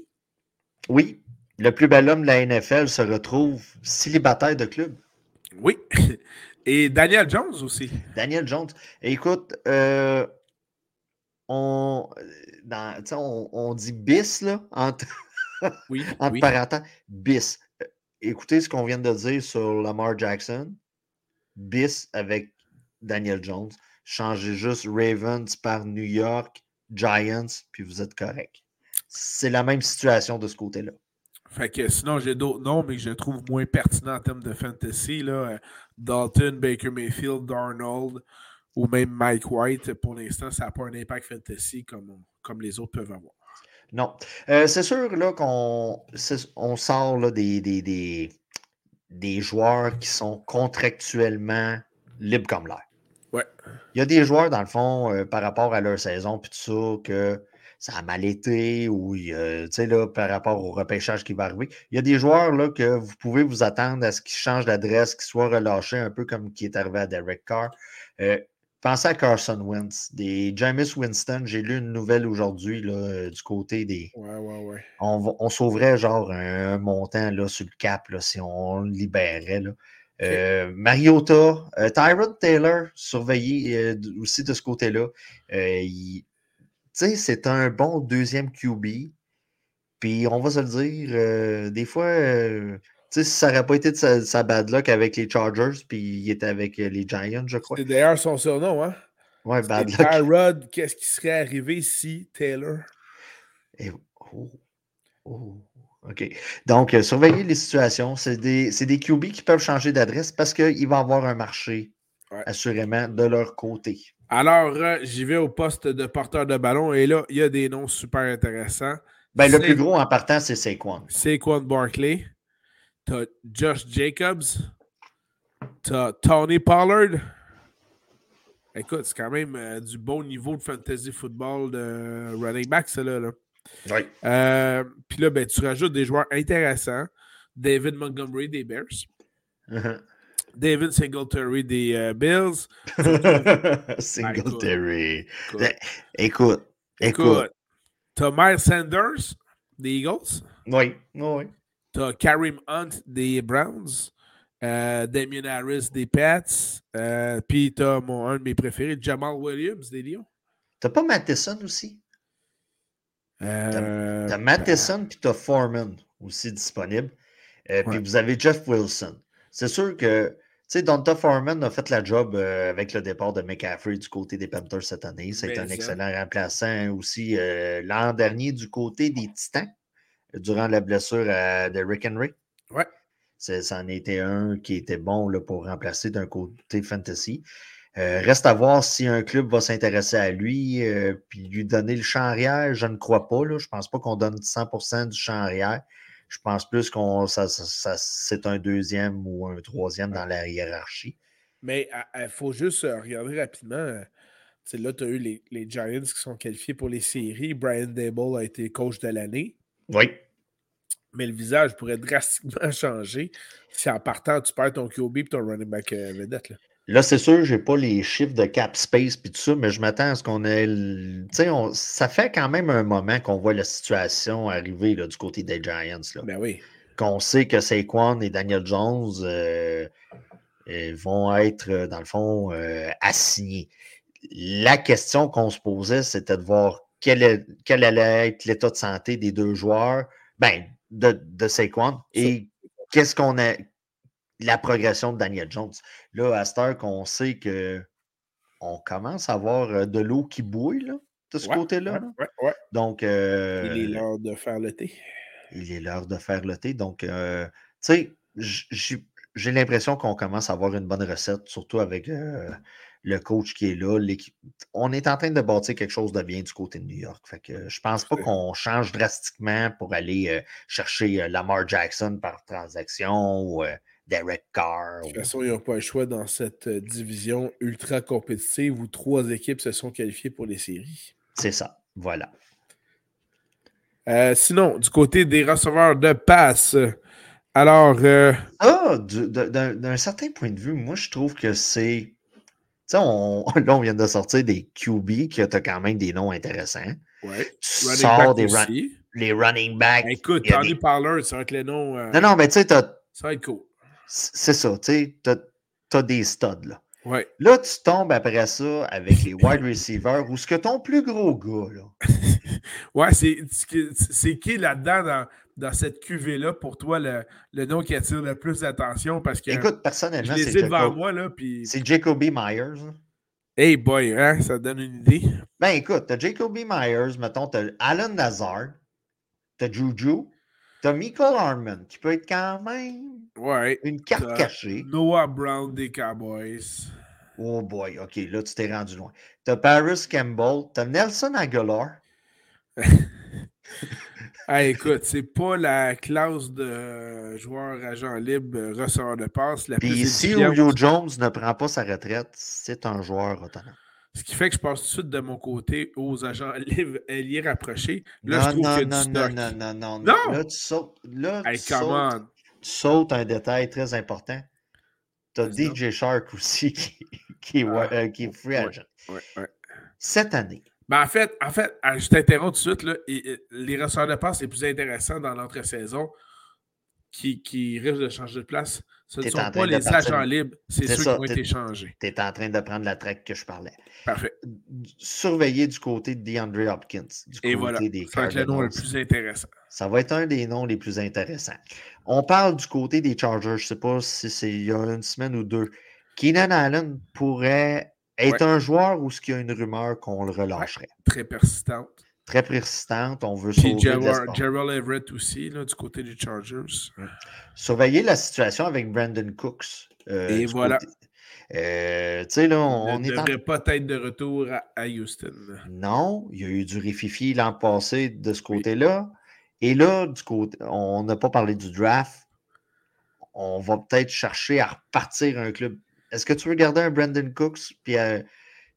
Oui, le plus bel homme de la NFL se retrouve célibataire de club. Oui. [LAUGHS] Et Daniel Jones aussi. Daniel Jones. Écoute, euh, on, on, dit bis, là, entre, oui, [LAUGHS] entre bis. Écoutez ce qu'on vient de dire sur Lamar Jackson. Bis avec Daniel Jones. Changez juste Ravens par New York, Giants, puis vous êtes correct. C'est la même situation de ce côté-là. Fait que sinon, j'ai d'autres noms, mais que je trouve moins pertinents en termes de fantasy. Là. Dalton, Baker Mayfield, Darnold ou même Mike White. Pour l'instant, ça n'a pas un impact fantasy comme, comme les autres peuvent avoir. Non. Euh, c'est sûr là, qu'on on sort là, des, des, des, des, joueurs qui sont contractuellement libres comme l'air. Ouais. Il y a des joueurs, dans le fond, euh, par rapport à leur saison, puis tout ça, que ça a mal été, ou tu sais, là, par rapport au repêchage qui va arriver. Il y a des joueurs là, que vous pouvez vous attendre à ce qu'ils changent d'adresse, qu'ils soient relâchés, un peu comme qui est arrivé à Derek Carr. Euh, Pensez à Carson Wentz, des James Winston. J'ai lu une nouvelle aujourd'hui du côté des. Ouais, ouais, ouais. On, sauverait genre un, montant là, sur le cap là, si on le libérait. Là. Euh, Mariota, euh, Tyrod Taylor, surveillé euh, aussi de ce côté-là. Sais, c'est un bon deuxième QB. Puis on va se le dire, des fois, sais, si ça n'aurait pas été de sa, bad luck avec les Chargers, puis il était avec euh, les Giants, je crois. C'est d'ailleurs son surnom, hein? Ouais, bad luck. Tyrod, qu'est-ce qui serait arrivé si Taylor? Et, oh, oh, OK. Donc, euh, surveillez les situations. C'est des, des, QB qui peuvent changer d'adresse parce qu'il va y avoir un marché, assurément, de leur côté. Alors, euh, j'y vais au poste de porteur de ballon et là, il y a des noms super intéressants. Ben, le plus gros en partant, c'est Saquon. Saquon Barkley. T'as Josh Jacobs. T'as Tony Pollard. Écoute, c'est quand même euh, du bon niveau de fantasy football de running back, ça là. Oui. Euh, puis là, ben, tu rajoutes des joueurs intéressants. David Montgomery des Bears. Uh-huh. David Singletary des euh, Bills. [LAUGHS] Singletary. écoute, écoute. T'as Miles Sanders des Eagles. Oui, oui. T'as Karim Hunt des Browns, euh, Damien Harris des Pats, euh, puis t'as mon, un de mes préférés, Jamal Williams des Lions. T'as pas Matheson aussi? Euh, t'as Matheson puis t'as Foreman aussi disponible. Puis vous avez Jeff Wilson. C'est sûr que, tu sais, Donta Foreman a fait la job avec le départ de McCaffrey du côté des Panthers cette année. C'est un excellent remplaçant aussi l'an dernier du côté des Titans durant la blessure de Rick Henry. Ouais. Ça en était un qui était bon là, pour remplacer d'un côté fantasy. Euh, reste à voir si un club va s'intéresser à lui euh, puis lui donner le champ arrière. Je ne crois pas. Là. Je ne pense pas qu'on donne 100% du champ arrière. Je pense plus qu'on ça, c'est un deuxième ou un troisième dans la hiérarchie. Mais il faut juste euh, regarder rapidement. là, tu as eu les, les, Giants qui sont qualifiés pour les séries. Brian Dable a été coach de l'année. Oui. Mais le visage pourrait drastiquement [LAUGHS] changer si en partant, tu perds ton QB et ton running back euh, vedette. Là. C'est sûr, je n'ai pas les chiffres de cap space et tout ça, mais je m'attends à ce qu'on ait. sais, Ça fait quand même un moment qu'on voit la situation arriver là, du côté des Giants. Là. Ben oui. Qu'on sait que Saquon et Daniel Jones euh, euh, vont être, dans le fond, assignés. La question qu'on se posait, c'était de voir quel, allait être l'état de santé des deux joueurs, ben, de, de Saquon, et qu'est-ce qu'on a, la progression de Daniel Jones. Là, à cette heure qu'on sait que on commence à avoir euh, de l'eau qui bouille, là, de ce côté-là. Donc. Euh, il est l'heure de faire le thé. Il est l'heure de faire le thé. Donc, euh, tu sais, j'ai l'impression qu'on commence à avoir une bonne recette, surtout avec le coach qui est là. On est en train de bâtir quelque chose de bien du côté de New York. Fait que je pense pas qu'on change drastiquement pour aller euh, chercher euh, Lamar Jackson par transaction ou euh, Derek Carr. De toute façon, il n'y a pas le choix dans cette division ultra compétitive où trois équipes se sont qualifiées pour les séries. C'est ça. Voilà. sinon, du côté des receveurs de passe, alors. Ah, d'un certain point de vue, moi, je trouve que c'est on, [LAUGHS] là, on vient de sortir des QB qui ont quand même des noms intéressants. Ouais. Tu sors des les running backs. Ben, écoute, Tony des... ça va être les noms. Euh, non, non, mais tu sais, Ça va être cool. C'est ça, tu sais, t'as des studs, là. Ouais. Là, tu tombes après ça avec les wide receivers ou ce que ton plus gros gars, là. [LAUGHS] ouais, c'est qui là-dedans dans, dans cette cuvée-là, pour toi, le, le, nom qui attire le plus d'attention? Parce que. Écoute, personnellement, c'est. devant moi, là. Puis... C'est Jacoby Myers. Hey boy, hein, ça donne une idée. Ben écoute, t'as Jacoby Myers, mettons, t'as Alan Nazar, t'as Juju, t'as Michael Harmon, qui peut être quand même ouais, une carte cachée. Noah Brown des Cowboys. Oh boy, ok, là tu t'es rendu loin. T'as Paris Campbell, t'as Nelson Aguilar. [LAUGHS] Ah, écoute, c'est pas la classe de joueur agent libre, euh, receveur de passe. La Puis si Julio Jones ne prend pas sa retraite, c'est un joueur autonome. Ce qui fait que je passe tout de suite de mon côté aux agents [LAUGHS] alliés rapprochés. Là, non, je trouve non, que non, du non, stock. non, non, non, Non! Là, tu sautes, là, Hey, tu sautes- tu sautes un détail très important. Tu as. DJ Shark aussi [LAUGHS] qui, qui est, Ah, euh, qui est free agent. Ouais, ouais. Cette année, Ben, en fait, en fait, ah, je t'interromps tout de suite. Là, et- et les receveurs de passe les plus intéressants dans l'entre-saison qui, qui risquent de changer de place, ce ne sont pas les partir- agents libres, c'est ceux ça, qui ont été changés. tu es en train de prendre la traque que je parlais. Parfait. Surveiller du côté de DeAndre Hopkins, du Et côté voilà. des Ça va être le nom le plus intéressant. Ça va être un des noms les plus intéressants. On parle du côté des Chargers, je ne sais pas si c'est il y a une semaine ou deux. Keenan Allen pourrait être Ouais. un joueur ou ce qu'il y a une rumeur qu'on le relâcherait? Très persistante. Très persistante, on veut sauver Gerald, Everett aussi, là, du côté des Chargers. Surveiller la situation avec Brandon Cooks. euh, Et voilà. côté- Euh, tu sais, là, on, ne est en devrait pas être de retour à, à Houston. Non, il y a eu du rififi l'an passé de ce côté-là. Et là, du côté, on n'a pas parlé du draft. On va peut-être chercher à repartir un club. Est-ce que tu veux garder un Brandon Cooks? Puis, euh,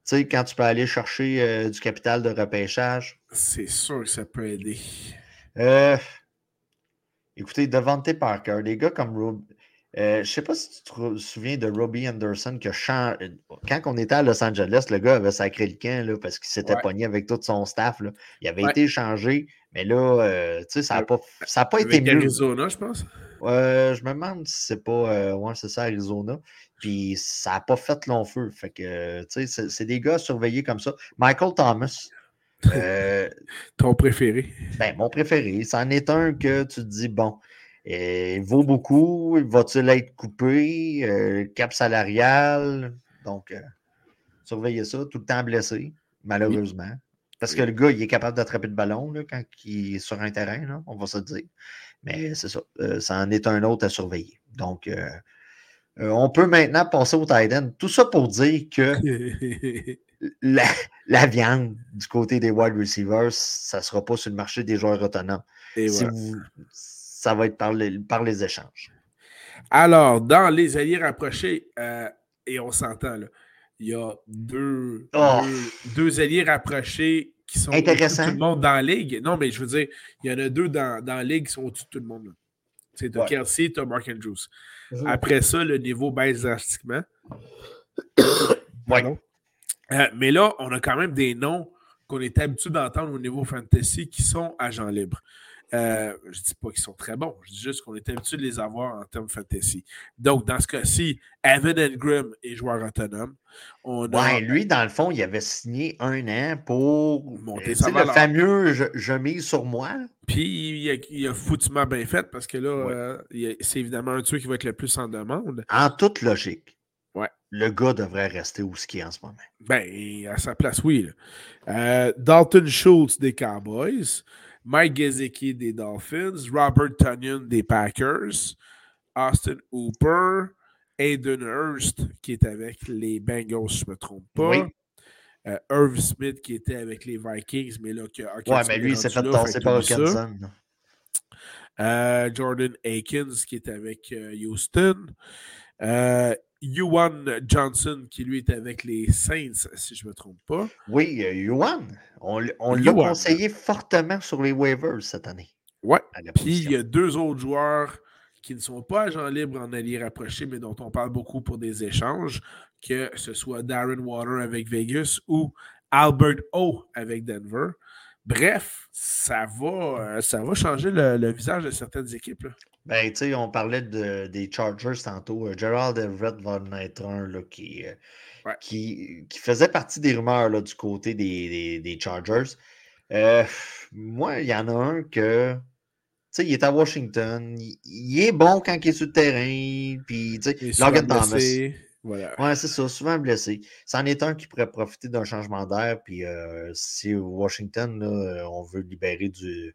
sais, quand tu peux aller chercher euh, du capital de repêchage. C'est sûr que ça peut aider. Euh, écoutez, Devante Parker, des gars comme Rob. euh, je ne sais pas si tu te souviens de Robbie Anderson que chan- quand on était à Los Angeles, le gars avait sacré le camp là, parce qu'il s'était Ouais. pogné avec tout son staff. là. Il avait Ouais. été échangé, mais là, euh, tu sais, ça n'a Euh, pas, ça a pas été mieux. Arizona, je pense. Euh, je me demande si c'est pas. euh, ouais, c'est ça, Arizona. Puis ça n'a pas fait long feu. Fait que, tu sais, c'est- des gars surveillés comme ça. Michael Thomas. euh, [LAUGHS] Ton préféré. ben, mon préféré, c'en est un que tu te dis, bon, euh, il vaut beaucoup, va-t-il être coupé, euh, cap salarial, donc euh, surveillez ça, tout le temps blessé, malheureusement. Parce que le gars, il est capable d'attraper le ballon là, quand il est sur un terrain, là, on va se le dire. Mais c'est ça, ça en est un autre à surveiller. Donc, euh, on peut maintenant passer au tight end. Tout ça pour dire que [LAUGHS] la, la viande du côté des wide receivers, ça ne sera pas sur le marché des joueurs autonomes. Et Si voilà. vous- ça va être par les, par les échanges. Alors, dans les alliés rapprochés, euh, et on s'entend, là, il y a deux, Oh. deux, deux alliés rapprochés qui sont au-dessus de Intéressant. tout le monde dans la ligue. Non, mais je veux dire, il y en a deux dans, dans la ligue qui sont au-dessus de tout le monde. là. C'est t'as Ouais. Kelsey, t'as Mark Andrews. Après ça, le niveau baisse drastiquement. [COUGHS] Ouais. Euh, mais là, on a quand même des noms qu'on est habitué d'entendre au niveau fantasy qui sont agents libres. Euh, je ne dis pas qu'ils sont très bons, je dis juste qu'on est habitué de les avoir en termes fantasy. Donc, dans ce cas-ci, Evan Engram est joueur autonome. On a Ouais, lui, dans le fond, il avait signé un an pour Monter euh, sa sais, le valeur. fameux je, je mise sur moi. Puis il a, il a foutument bien fait parce que là, Ouais. euh, c'est évidemment un ceux qui va être le plus en demande. En toute logique, Ouais. le gars devrait rester où ce qui est en ce moment. Ben, à sa place, oui. Euh, Dalton Schultz des Cowboys, Mike Gesicki des Dolphins, Robert Tunyon des Packers, Austin Hooper, Aiden Hurst qui est avec les Bengals, si je ne me trompe pas. Oui. Euh, Irv Smith qui était avec les Vikings, mais là, que, Ouais, mais lui, il s'est fait tasser par Hawkinson. Euh, Jordan Akins qui est avec euh, Houston. Ewan Johnson qui lui est avec les Saints, si je ne me trompe pas. Oui, euh, Yuan, on, on l'a Yuan. conseillé fortement sur les waivers cette année. La Puis il y a deux autres joueurs qui ne sont pas agents libres en alliés rapprochés, mais dont on parle beaucoup pour des échanges, que ce soit Darren Water avec Vegas ou Albert O avec Denver. Bref, ça va, euh, ça va changer le, le visage de certaines équipes. là. Ben, tu sais, on parlait de- des Chargers tantôt. Euh, Gerald Everett va en être un là, qui, euh, Ouais. qui, qui faisait partie des rumeurs là, du côté des, des- des Chargers. Euh, moi, il y en a un que. Tu sais, il est à Washington. Il, il est bon quand il est sur le terrain. Puis, tu sais, Logan Thomas. blessé, Voilà. Ouais, c'est ça, souvent blessé. C'en est un qui pourrait profiter d'un changement d'air. Puis, euh, si Washington, là, on veut libérer du,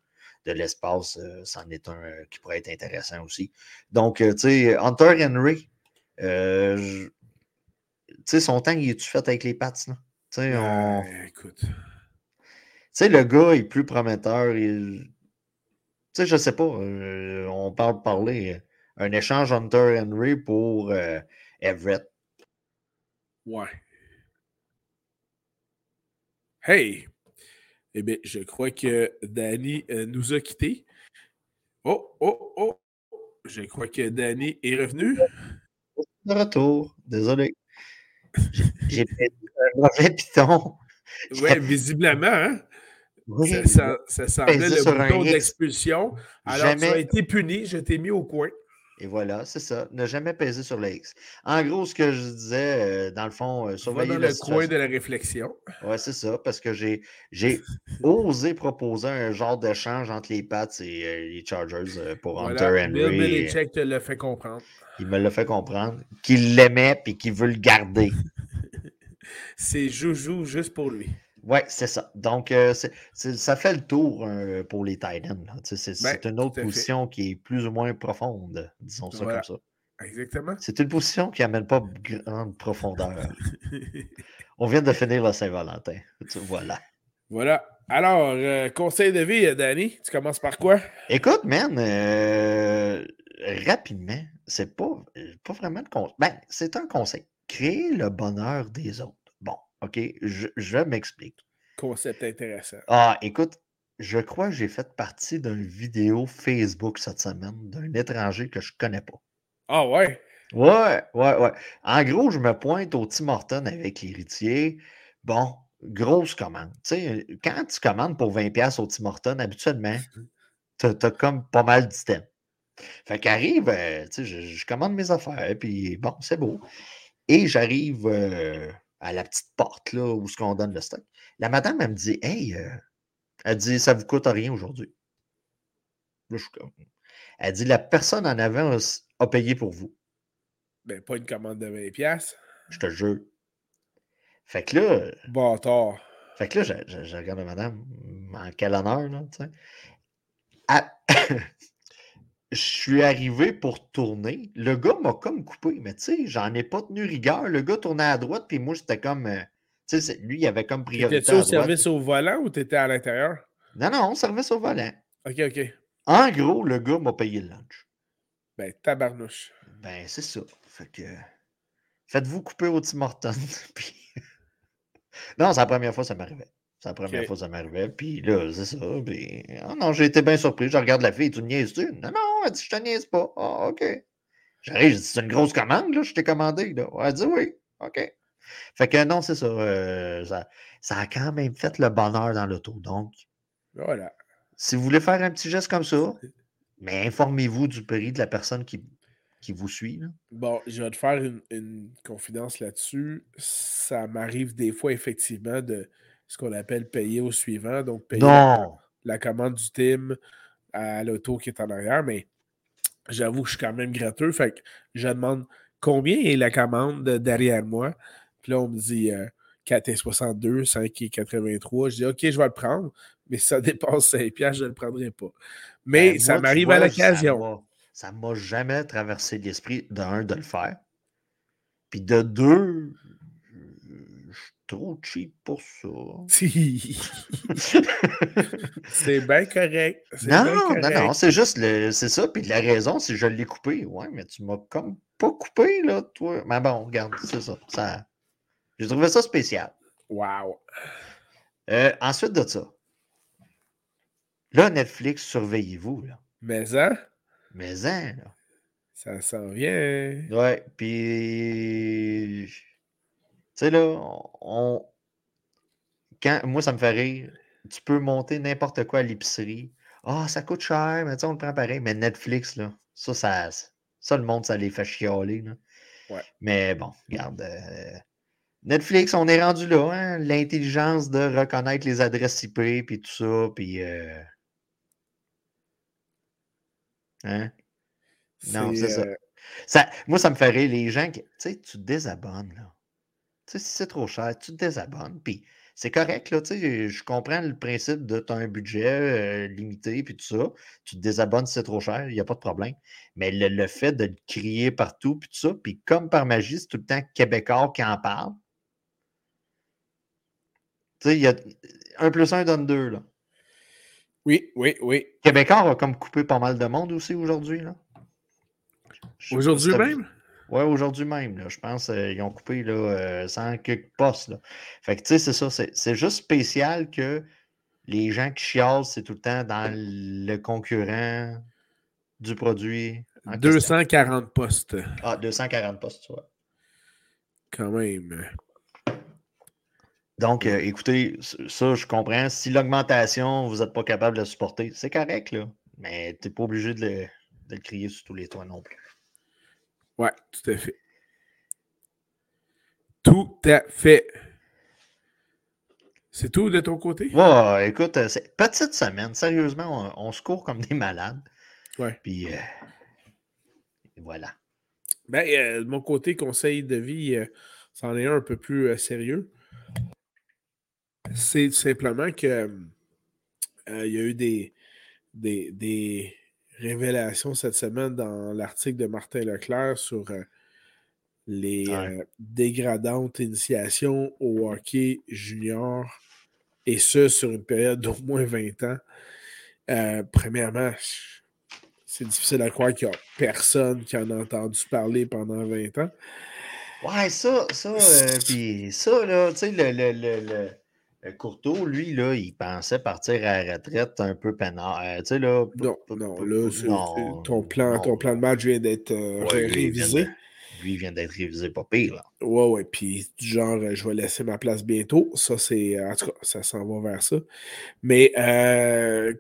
de l'espace, euh, c'en est un euh, qui pourrait être intéressant aussi. Donc, euh, tu sais, Hunter Henry, tu sais, son temps, il est-tu fait avec les Pats, là? Tu sais, on- écoute. tu sais, le gars est plus prometteur. Tu sais, je sais pas. Euh, on parle de parler. Un échange Hunter Henry pour euh, Everett. Ouais. Hey! Eh bien, je crois que Danny nous a quittés. Oh, oh, oh! Je crois que Danny est revenu. De retour. Désolé. J'ai fait un mauvais piton. [LAUGHS] Oui, visiblement, hein? ça, ça, semblait le bouton d'expulsion. Alors, tu as été puni, je t'ai mis au coin. Et voilà, c'est ça. Ne jamais peser sur le X. En gros, ce que je disais, euh, dans le fond, euh, surveiller dans le coin de la réflexion. Oui, c'est ça, parce que j'ai [LAUGHS] osé proposer un genre d'échange entre les Pats et euh, les Chargers pour Hunter Henry. Bill Belichick te l'a fait comprendre. Il me l'a fait comprendre qu'il l'aimait et qu'il veut le garder. [LAUGHS] c'est joujou juste pour lui. Oui, c'est ça. Donc, euh, ça fait le tour euh, pour les Titans. C'est ben, une autre position qui est plus ou moins profonde, disons ça comme ça. Exactement. C'est une position qui n'amène pas grande profondeur. [LAUGHS] On vient de finir la Saint-Valentin. Voilà. Voilà. Alors, euh, conseil de vie, Danny, tu commences par quoi? Écoute, man, rapidement, c'est pas, pas vraiment de conseil. Ben, c'est un conseil. Créer le bonheur des autres. OK, je, je m'explique. Concept intéressant. Ah, écoute, je crois que j'ai fait partie d'une vidéo Facebook cette semaine d'un étranger que je connais pas. Ah ouais? Ouais, ouais, ouais. En gros, je me pointe au Tim Horton avec l'héritier. Bon, grosse commande. Tu sais, quand tu commandes pour 20$ au Tim Horton, habituellement, [LAUGHS] tu as, comme pas mal d'items. Fait qu'arrive, euh, tu sais, je, commande mes affaires, puis bon, c'est beau. Et j'arrive euh, à la petite porte là, où ce qu'on donne le stock. La madame, elle me dit Hey, euh, elle dit ça vous coûte rien aujourd'hui. Elle dit la personne en avant a, payé pour vous. Ben, pas une commande de 20$. Je te jure. Fait que là. Bâtard. Fait que là, je, je, regarde la madame, en quel honneur, là, tu sais. Ah, [LAUGHS] je suis arrivé pour tourner. Le gars m'a comme coupé, mais tu sais, j'en ai pas tenu rigueur. Le gars tournait à droite, puis moi, j'étais comme. Euh, tu sais, lui, il avait comme priorité. Étais-tu au service au volant ou t'étais à l'intérieur? Non, non, service au volant. OK, OK. En gros, le gars m'a payé le lunch. Ben, tabarnouche. Ben, c'est ça. Fait que. Faites-vous couper au Tim Hortons. [LAUGHS] puis... non, c'est la première fois que ça m'arrivait. C'est la première fois que ça m'arrivait. Puis là, c'est ça. Puis, oh non, j'ai été bien surpris. Je regarde la fille, tu niaises-tu? Non, non, elle dit, je te niaise pas. Ah, OK. J'arrive, je dis, c'est une grosse commande, là, je t'ai commandé. Là. Elle dit, oui. OK. Fait que non, c'est ça, euh, ça. ça. a quand même fait le bonheur dans l'auto. Donc, voilà. Si vous voulez faire un petit geste comme ça, mais informez-vous du prix de la personne qui, qui vous suit. Bon, je vais te faire une, une confidence là-dessus. Ça m'arrive des fois, effectivement, de ce qu'on appelle payer au suivant, donc payer la, commande du team à l'auto qui est en arrière, mais j'avoue que je suis quand même gratteux, fait que je demande combien est la commande derrière moi, puis là on me dit 4,62, 5,83, je dis ok, je vais le prendre, mais si ça [LAUGHS] dépasse 5 je ne le prendrai pas. Mais ben, ça m'arrive à l'occasion. Ça ne m'a jamais traversé l'esprit, d'un, de le faire. Puis de deux, trop cheap pour ça. c'est bien correct. Non, non, non, c'est juste le, c'est ça. Puis la raison, c'est que je l'ai coupé. Ouais, mais tu m'as comme pas coupé, là, toi. Mais bon, regarde, c'est ça. ça... J'ai trouvé ça spécial. Wow. Euh, ensuite de ça, là, Netflix, surveillez-vous, là. Mais hein? Mais hein, là. Ça s'en vient. Ouais, puis sais, là, on... Quand... moi, ça me fait rire. Tu peux monter n'importe quoi à l'épicerie. Ah, ça coûte cher, mais tu on le prend pareil. Mais Netflix, là, ça, ça, ça le monde, ça les fait chialer. Là. Ouais. Mais bon, regarde. Euh, Netflix, on est rendu là, hein? L'intelligence de reconnaître les adresses IP, puis tout ça, puis. Euh... Hein? Non, c'est ça. Euh ça. Moi, ça me fait rire. Les gens qui. Tu sais, tu désabonnes, là si c'est trop cher, tu te désabonnes. Puis c'est correct, là, je comprends le principe de tu as un budget euh, limité, puis tout ça. Tu te désabonnes si c'est trop cher, il n'y a pas de problème. Mais le, fait de le crier partout, puis tout ça, puis comme par magie, c'est tout le temps Québécois qui en parle. Tu sais, un plus un donne deux, là. Oui, oui, oui. Québécois a comme coupé pas mal de monde aussi aujourd'hui, là. Aujourd'hui même? Oui, aujourd'hui même. Là, je pense qu'ils ont coupé là, euh, 100 quelques postes. Là. Fait que, tu sais, c'est ça. C'est juste spécial que les gens qui chialent, c'est tout le temps dans le concurrent du produit. 240 postes. Ah, 240 postes, tu vois. Quand même. Donc, euh, écoutez, ça, je comprends. Si l'augmentation, vous n'êtes pas capable de la supporter, c'est correct, là. Mais tu n'es pas obligé de le, de le crier sur tous les toits non plus. Ouais, tout à fait. Tout à fait. C'est tout de ton côté? Ouais, écoute, euh, c'est petite semaine. Sérieusement, on, se court comme des malades. Ouais. Puis, euh, voilà. Ben, euh, de mon côté, conseil de vie, c'en est un un peu plus sérieux. C'est simplement que il y a eu des, des, des, révélation cette semaine dans l'article de Martin Leclerc sur euh, les euh, dégradantes initiations au hockey junior, et ce, sur une période d'au moins 20 ans. Euh, premièrement, c'est difficile à croire qu'il n'y a personne qui en a entendu parler pendant 20 ans. Ouais, ça, ça, puis ça, là, tu sais, le euh, Courteau, lui, là, il pensait partir à la retraite un peu peinard. Euh, tu sais, là, non, non, là, ton, plan, ton plan de match vient d'être euh, révisé. Lui, vient d'être révisé pas pire. Là. Ouais, ouais. Puis, genre, je vais laisser ma place bientôt. Ça, c'est. En tout cas, ça s'en va vers ça. Mais,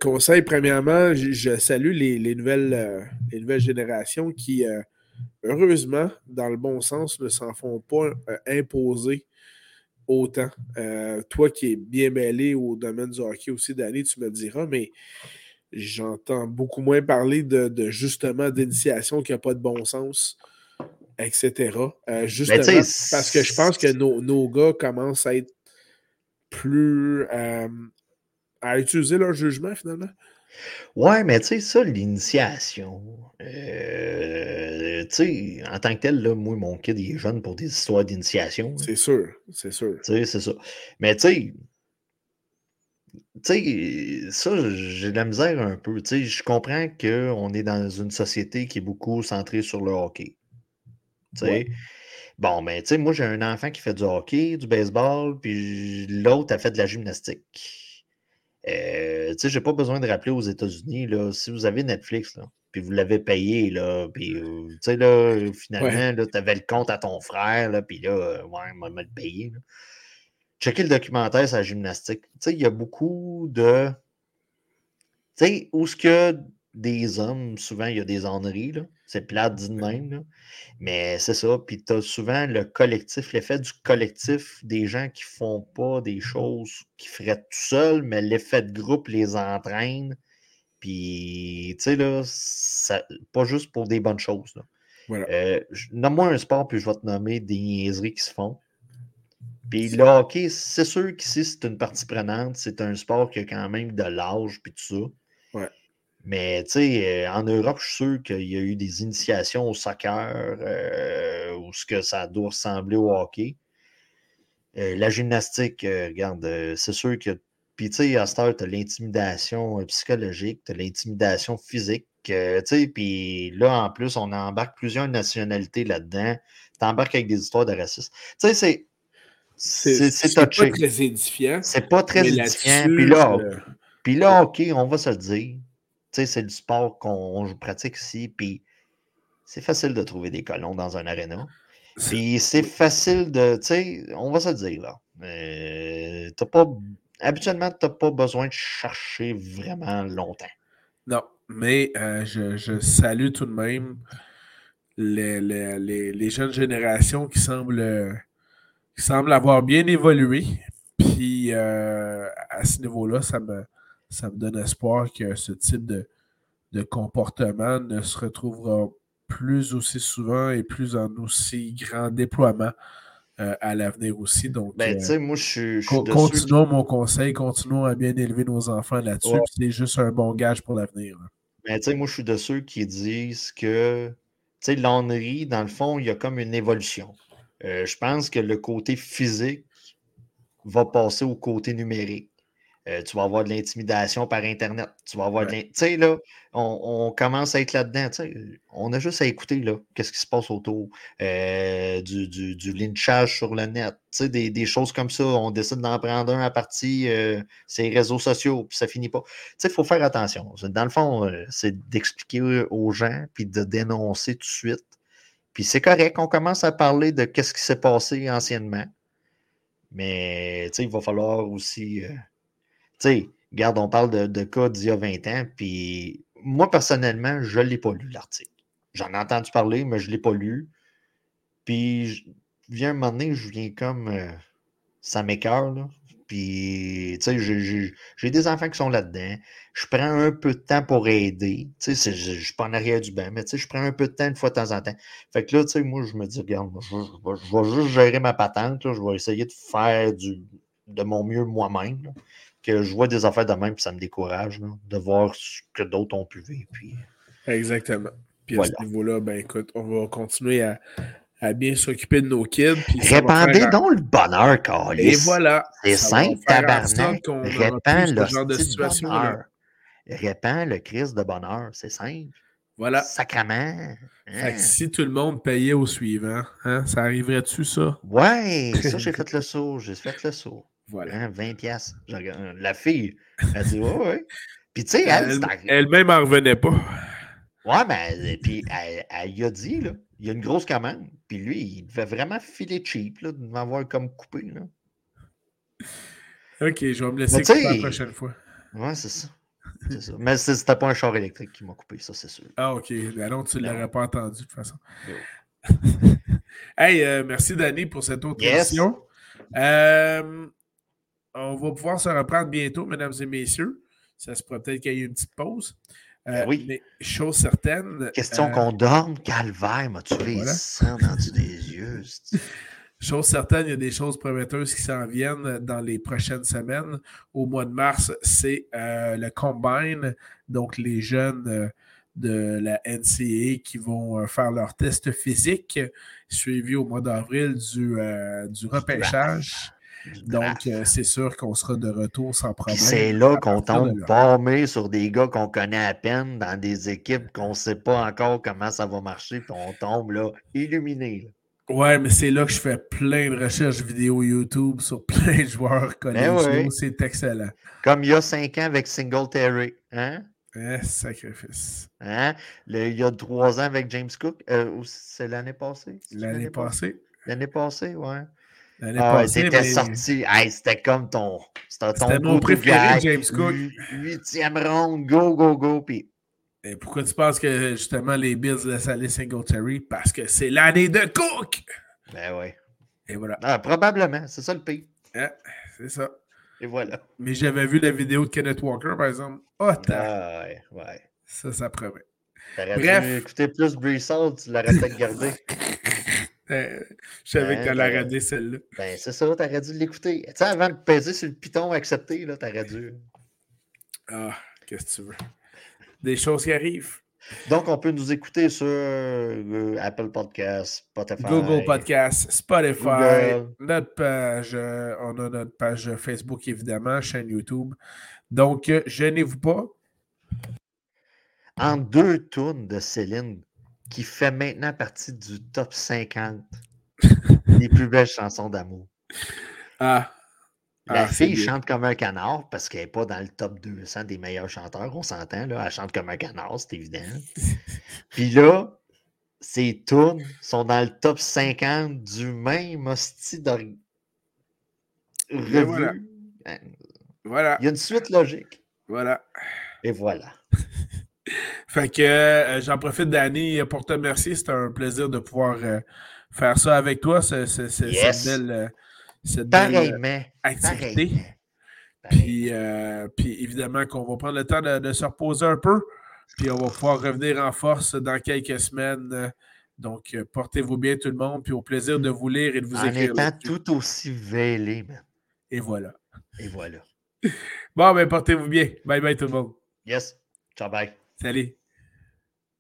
conseil, premièrement, je, salue les, nouvelles, les nouvelles générations qui, heureusement, dans le bon sens, ne s'en font pas imposer autant. Euh, toi qui es bien mêlé au domaine du hockey aussi, Danny, tu me diras, mais j'entends beaucoup moins parler de, justement d'initiation qui n'a pas de bon sens, etc. Euh, justement, parce que je pense que nos, gars commencent à être plus euh, à utiliser leur jugement finalement. Ouais, mais tu sais, ça, l'initiation, euh, tu sais, en tant que tel, là, moi, mon kid, il est jeune pour des histoires d'initiation. C'est sûr, c'est sûr. Tu sais, c'est ça. Mais tu sais, tu sais, ça, j'ai de la misère un peu. Tu sais, je comprends qu'on est dans une société qui est beaucoup centrée sur le hockey. Tu sais. Bon, mais tu sais, moi, j'ai un enfant qui fait du hockey, du baseball, puis l'autre a fait de la gymnastique. Euh, tu sais, j'ai pas besoin de rappeler aux États-Unis, là, si vous avez Netflix, là, puis vous l'avez payé, là, puis, euh, tu sais, là, finalement, tu avais le compte à ton frère, là, puis là, euh, ouais, m'a le payé. Checker le documentaire sur la gymnastique. Tu sais, il y a beaucoup de... Tu sais, où ce que des hommes, souvent, il y a des enneries. C'est plate dit de même, Mais c'est ça. Puis tu as souvent le collectif, l'effet du collectif des gens qui font pas des choses qu'ils feraient tout seuls, mais l'effet de groupe les entraîne. Puis, tu sais, là, pas juste pour des bonnes choses. Euh, nomme-moi un sport, puis je vais te nommer des niaiseries qui se font. Puis le hockey, c'est sûr qu'ici, c'est une partie prenante. C'est un sport qui a quand même de l'âge, puis tout ça. Mais tu sais, euh, en Europe, je suis sûr qu'il y a eu des initiations au soccer euh, ou ce que ça doit ressembler au hockey. Euh, la gymnastique, regarde, c'est sûr que. Puis tu sais, à cette heure, tu as l'intimidation psychologique, tu as l'intimidation physique. tu sais, puis là, en plus, on embarque plusieurs nationalités là-dedans. Tu embarques avec des histoires de racisme. Tu sais, c'est. C'est pas très édifiant. C'est pas très édifiant. Puis là, puis là, OK, on va se le dire c'est le sport qu'on pratique ici, puis c'est facile de trouver des colons dans un aréna. Puis c'est facile de, tu sais, on va se le dire, là. Euh, pas, habituellement, tu n'as pas besoin de chercher vraiment longtemps. Non, mais euh, je, salue tout de même les, jeunes générations qui semblent, qui semblent avoir bien évolué. Puis euh, à ce niveau-là, ça me, ça me donne espoir que ce type de, comportement ne se retrouvera plus aussi souvent et plus en aussi grand déploiement euh, à l'avenir aussi. Donc, ben, euh, moi, je, continuons mon conseil, continuons à bien élever nos enfants là-dessus. C'est juste un bon gage pour l'avenir. Ben, moi, je suis de ceux qui disent que l'ennerie, dans le fond, il y a comme une évolution. Euh, je pense que le côté physique va passer au côté numérique. Euh, tu vas avoir de l'intimidation par Internet. Tu vas avoir de Tu sais, là, on, commence à être là-dedans. On a juste à écouter, là, qu'est-ce qui se passe autour euh, du, du, lynchage sur le net. Tu des, des, choses comme ça. On décide d'en prendre un à partir euh, ces réseaux sociaux, puis ça finit pas. Tu sais, il faut faire attention. Dans le fond, c'est d'expliquer aux gens, puis de dénoncer tout de suite. Puis c'est correct, on commence à parler de qu'est-ce qui s'est passé anciennement. Mais, tu sais, il va falloir aussi sais, regarde, on parle de, cas d'il y a 20 ans, puis moi, personnellement, je ne l'ai pas lu, l'article. J'en ai entendu parler, mais je ne l'ai pas lu. Puis, viens un moment donné, je viens comme. Euh, ça m'écœure, là. Puis, tu sais, j'ai des enfants qui sont là-dedans. Je prends un peu de temps pour aider. Tu sais, je ne suis pas en arrière du banc, mais tu sais, je prends un peu de temps une fois de temps en temps. Fait que là, tu sais, moi, je me dis, regarde, je, vais juste gérer ma patente. je vais essayer de faire du, de mon mieux moi-même que je vois des affaires de même, puis ça me décourage de voir ce que d'autres ont pu vivre. Puis... Exactement. Puis à ce niveau-là, ben écoute, on va continuer à, bien s'occuper de nos kids. Répandez donc le bonheur, Carlis. Et voilà. C'est simple, tabarnak. Répands le genre de situation. Bonheur. Répands le crise de bonheur. C'est simple. Voilà. Sacrement. Fait que si tout le monde payait au suivant, hein, ça arriverait-tu, ça? Ouais, ça, j'ai [LAUGHS] fait le saut. J'ai fait le saut. Voilà. 20 hein, pièces. La fille, elle dit ouais, ouais. Puis tu sais, elle, elle-même en revenait pas. Ouais, mais puis elle, elle, y a dit, là, il y a une grosse commande. Puis lui, il devait vraiment filer cheap, là, de m'avoir comme coupé, là. Ok, je vais me laisser couper la prochaine fois. Ouais, c'est ça. ça. Mais c'était pas un char électrique qui m'a coupé, ça, c'est sûr. Ah, ok. Mais non, tu ne l'aurais pas entendu, de toute façon. [LAUGHS] hey, euh, merci, Danny, pour cette autre yes. Euh, on va pouvoir se reprendre bientôt, mesdames et messieurs. Ça se pourrait peut-être qu'il y ait une petite pause. Euh, oui. Mais chose certaine. Question euh, qu'on dorme, calvaire, m'as-tu les sang dans des yeux? [LAUGHS] Chose certaine, il y a des choses prometteuses qui s'en viennent dans les prochaines semaines. Au mois de mars, c'est euh, le Combine, donc les jeunes de la NCA qui vont faire leur test physique, suivi au mois d'avril du, du repêchage. Donc, euh, c'est sûr qu'on sera de retour sans problème. C'est là qu'on tombe palmé sur des gars qu'on connaît à peine dans des équipes qu'on ne sait pas encore comment ça va marcher, puis on tombe là, illuminé. Ouais, mais c'est là que je fais plein de recherches vidéo YouTube sur [LAUGHS] plein de joueurs ben connus. C'est excellent. Comme il y a cinq ans avec Singletary. Hein? Eh, sacrifice. Hein? il y a trois ans avec James Cook. Euh, c'est l'année passée? L'année passée. L'année passée, ouais. Ah, c'était sorti. c'était comme ton. C'était mon préféré, James Cook. Huitième ronde, go, go, go. Puis... Et pourquoi tu penses que justement les Bills laissent aller Singletary? Parce que c'est l'année de Cook! Ben oui. Et voilà. Ah, probablement, c'est ça le pays. Ah, c'est ça. Et voilà. Mais j'avais vu la vidéo de Kenneth Walker, par exemple. Oh, ah, ouais, ouais. Ça, ça promet. Bref. écouter plus Breesall, tu l'aurais peut-être gardé. [LAUGHS] Euh, je savais ben, qu'elle aurait raté celle-là. Ben, c'est ça, t'aurais dû l'écouter. Tu sais, avant de peser sur le piton accepté, là, t'aurais dû. Ah, qu'est-ce que tu veux? Des choses qui arrivent. Donc, on peut nous écouter sur euh, Apple Podcast, Spotify. Google Podcast, Spotify, notre page. Euh, on a notre page Facebook, évidemment, chaîne YouTube. Donc, gênez-vous pas. En deux tours de Céline qui fait maintenant partie du top 50 [LAUGHS] des plus belles chansons d'amour. Ah. La ah, fille chante comme un canard parce qu'elle n'est pas dans le top 200 des meilleurs chanteurs, on s'entend, là. Elle chante comme un canard, c'est évident. [LAUGHS] Puis là, ses tunes sont dans le top 50 du même hostie de revue. Hein. Voilà. Il y a une suite logique. Voilà. Et voilà. [LAUGHS] Fait que euh, j'en profite, Danny, pour te remercier. C'était un plaisir de pouvoir euh, faire ça avec toi, c'est, cette belle, euh, cette activité. Puis, puis, évidemment qu'on va prendre le temps de, se reposer un peu. Puis on va pouvoir revenir en force dans quelques semaines. Donc, portez-vous bien tout le monde. Puis au plaisir de vous lire et de vous écrire. En étant tout aussi vêlé, Et voilà. Et voilà. Bon, ben portez-vous bien. Bye bye tout le monde. Yes. Ciao, bye. Salut.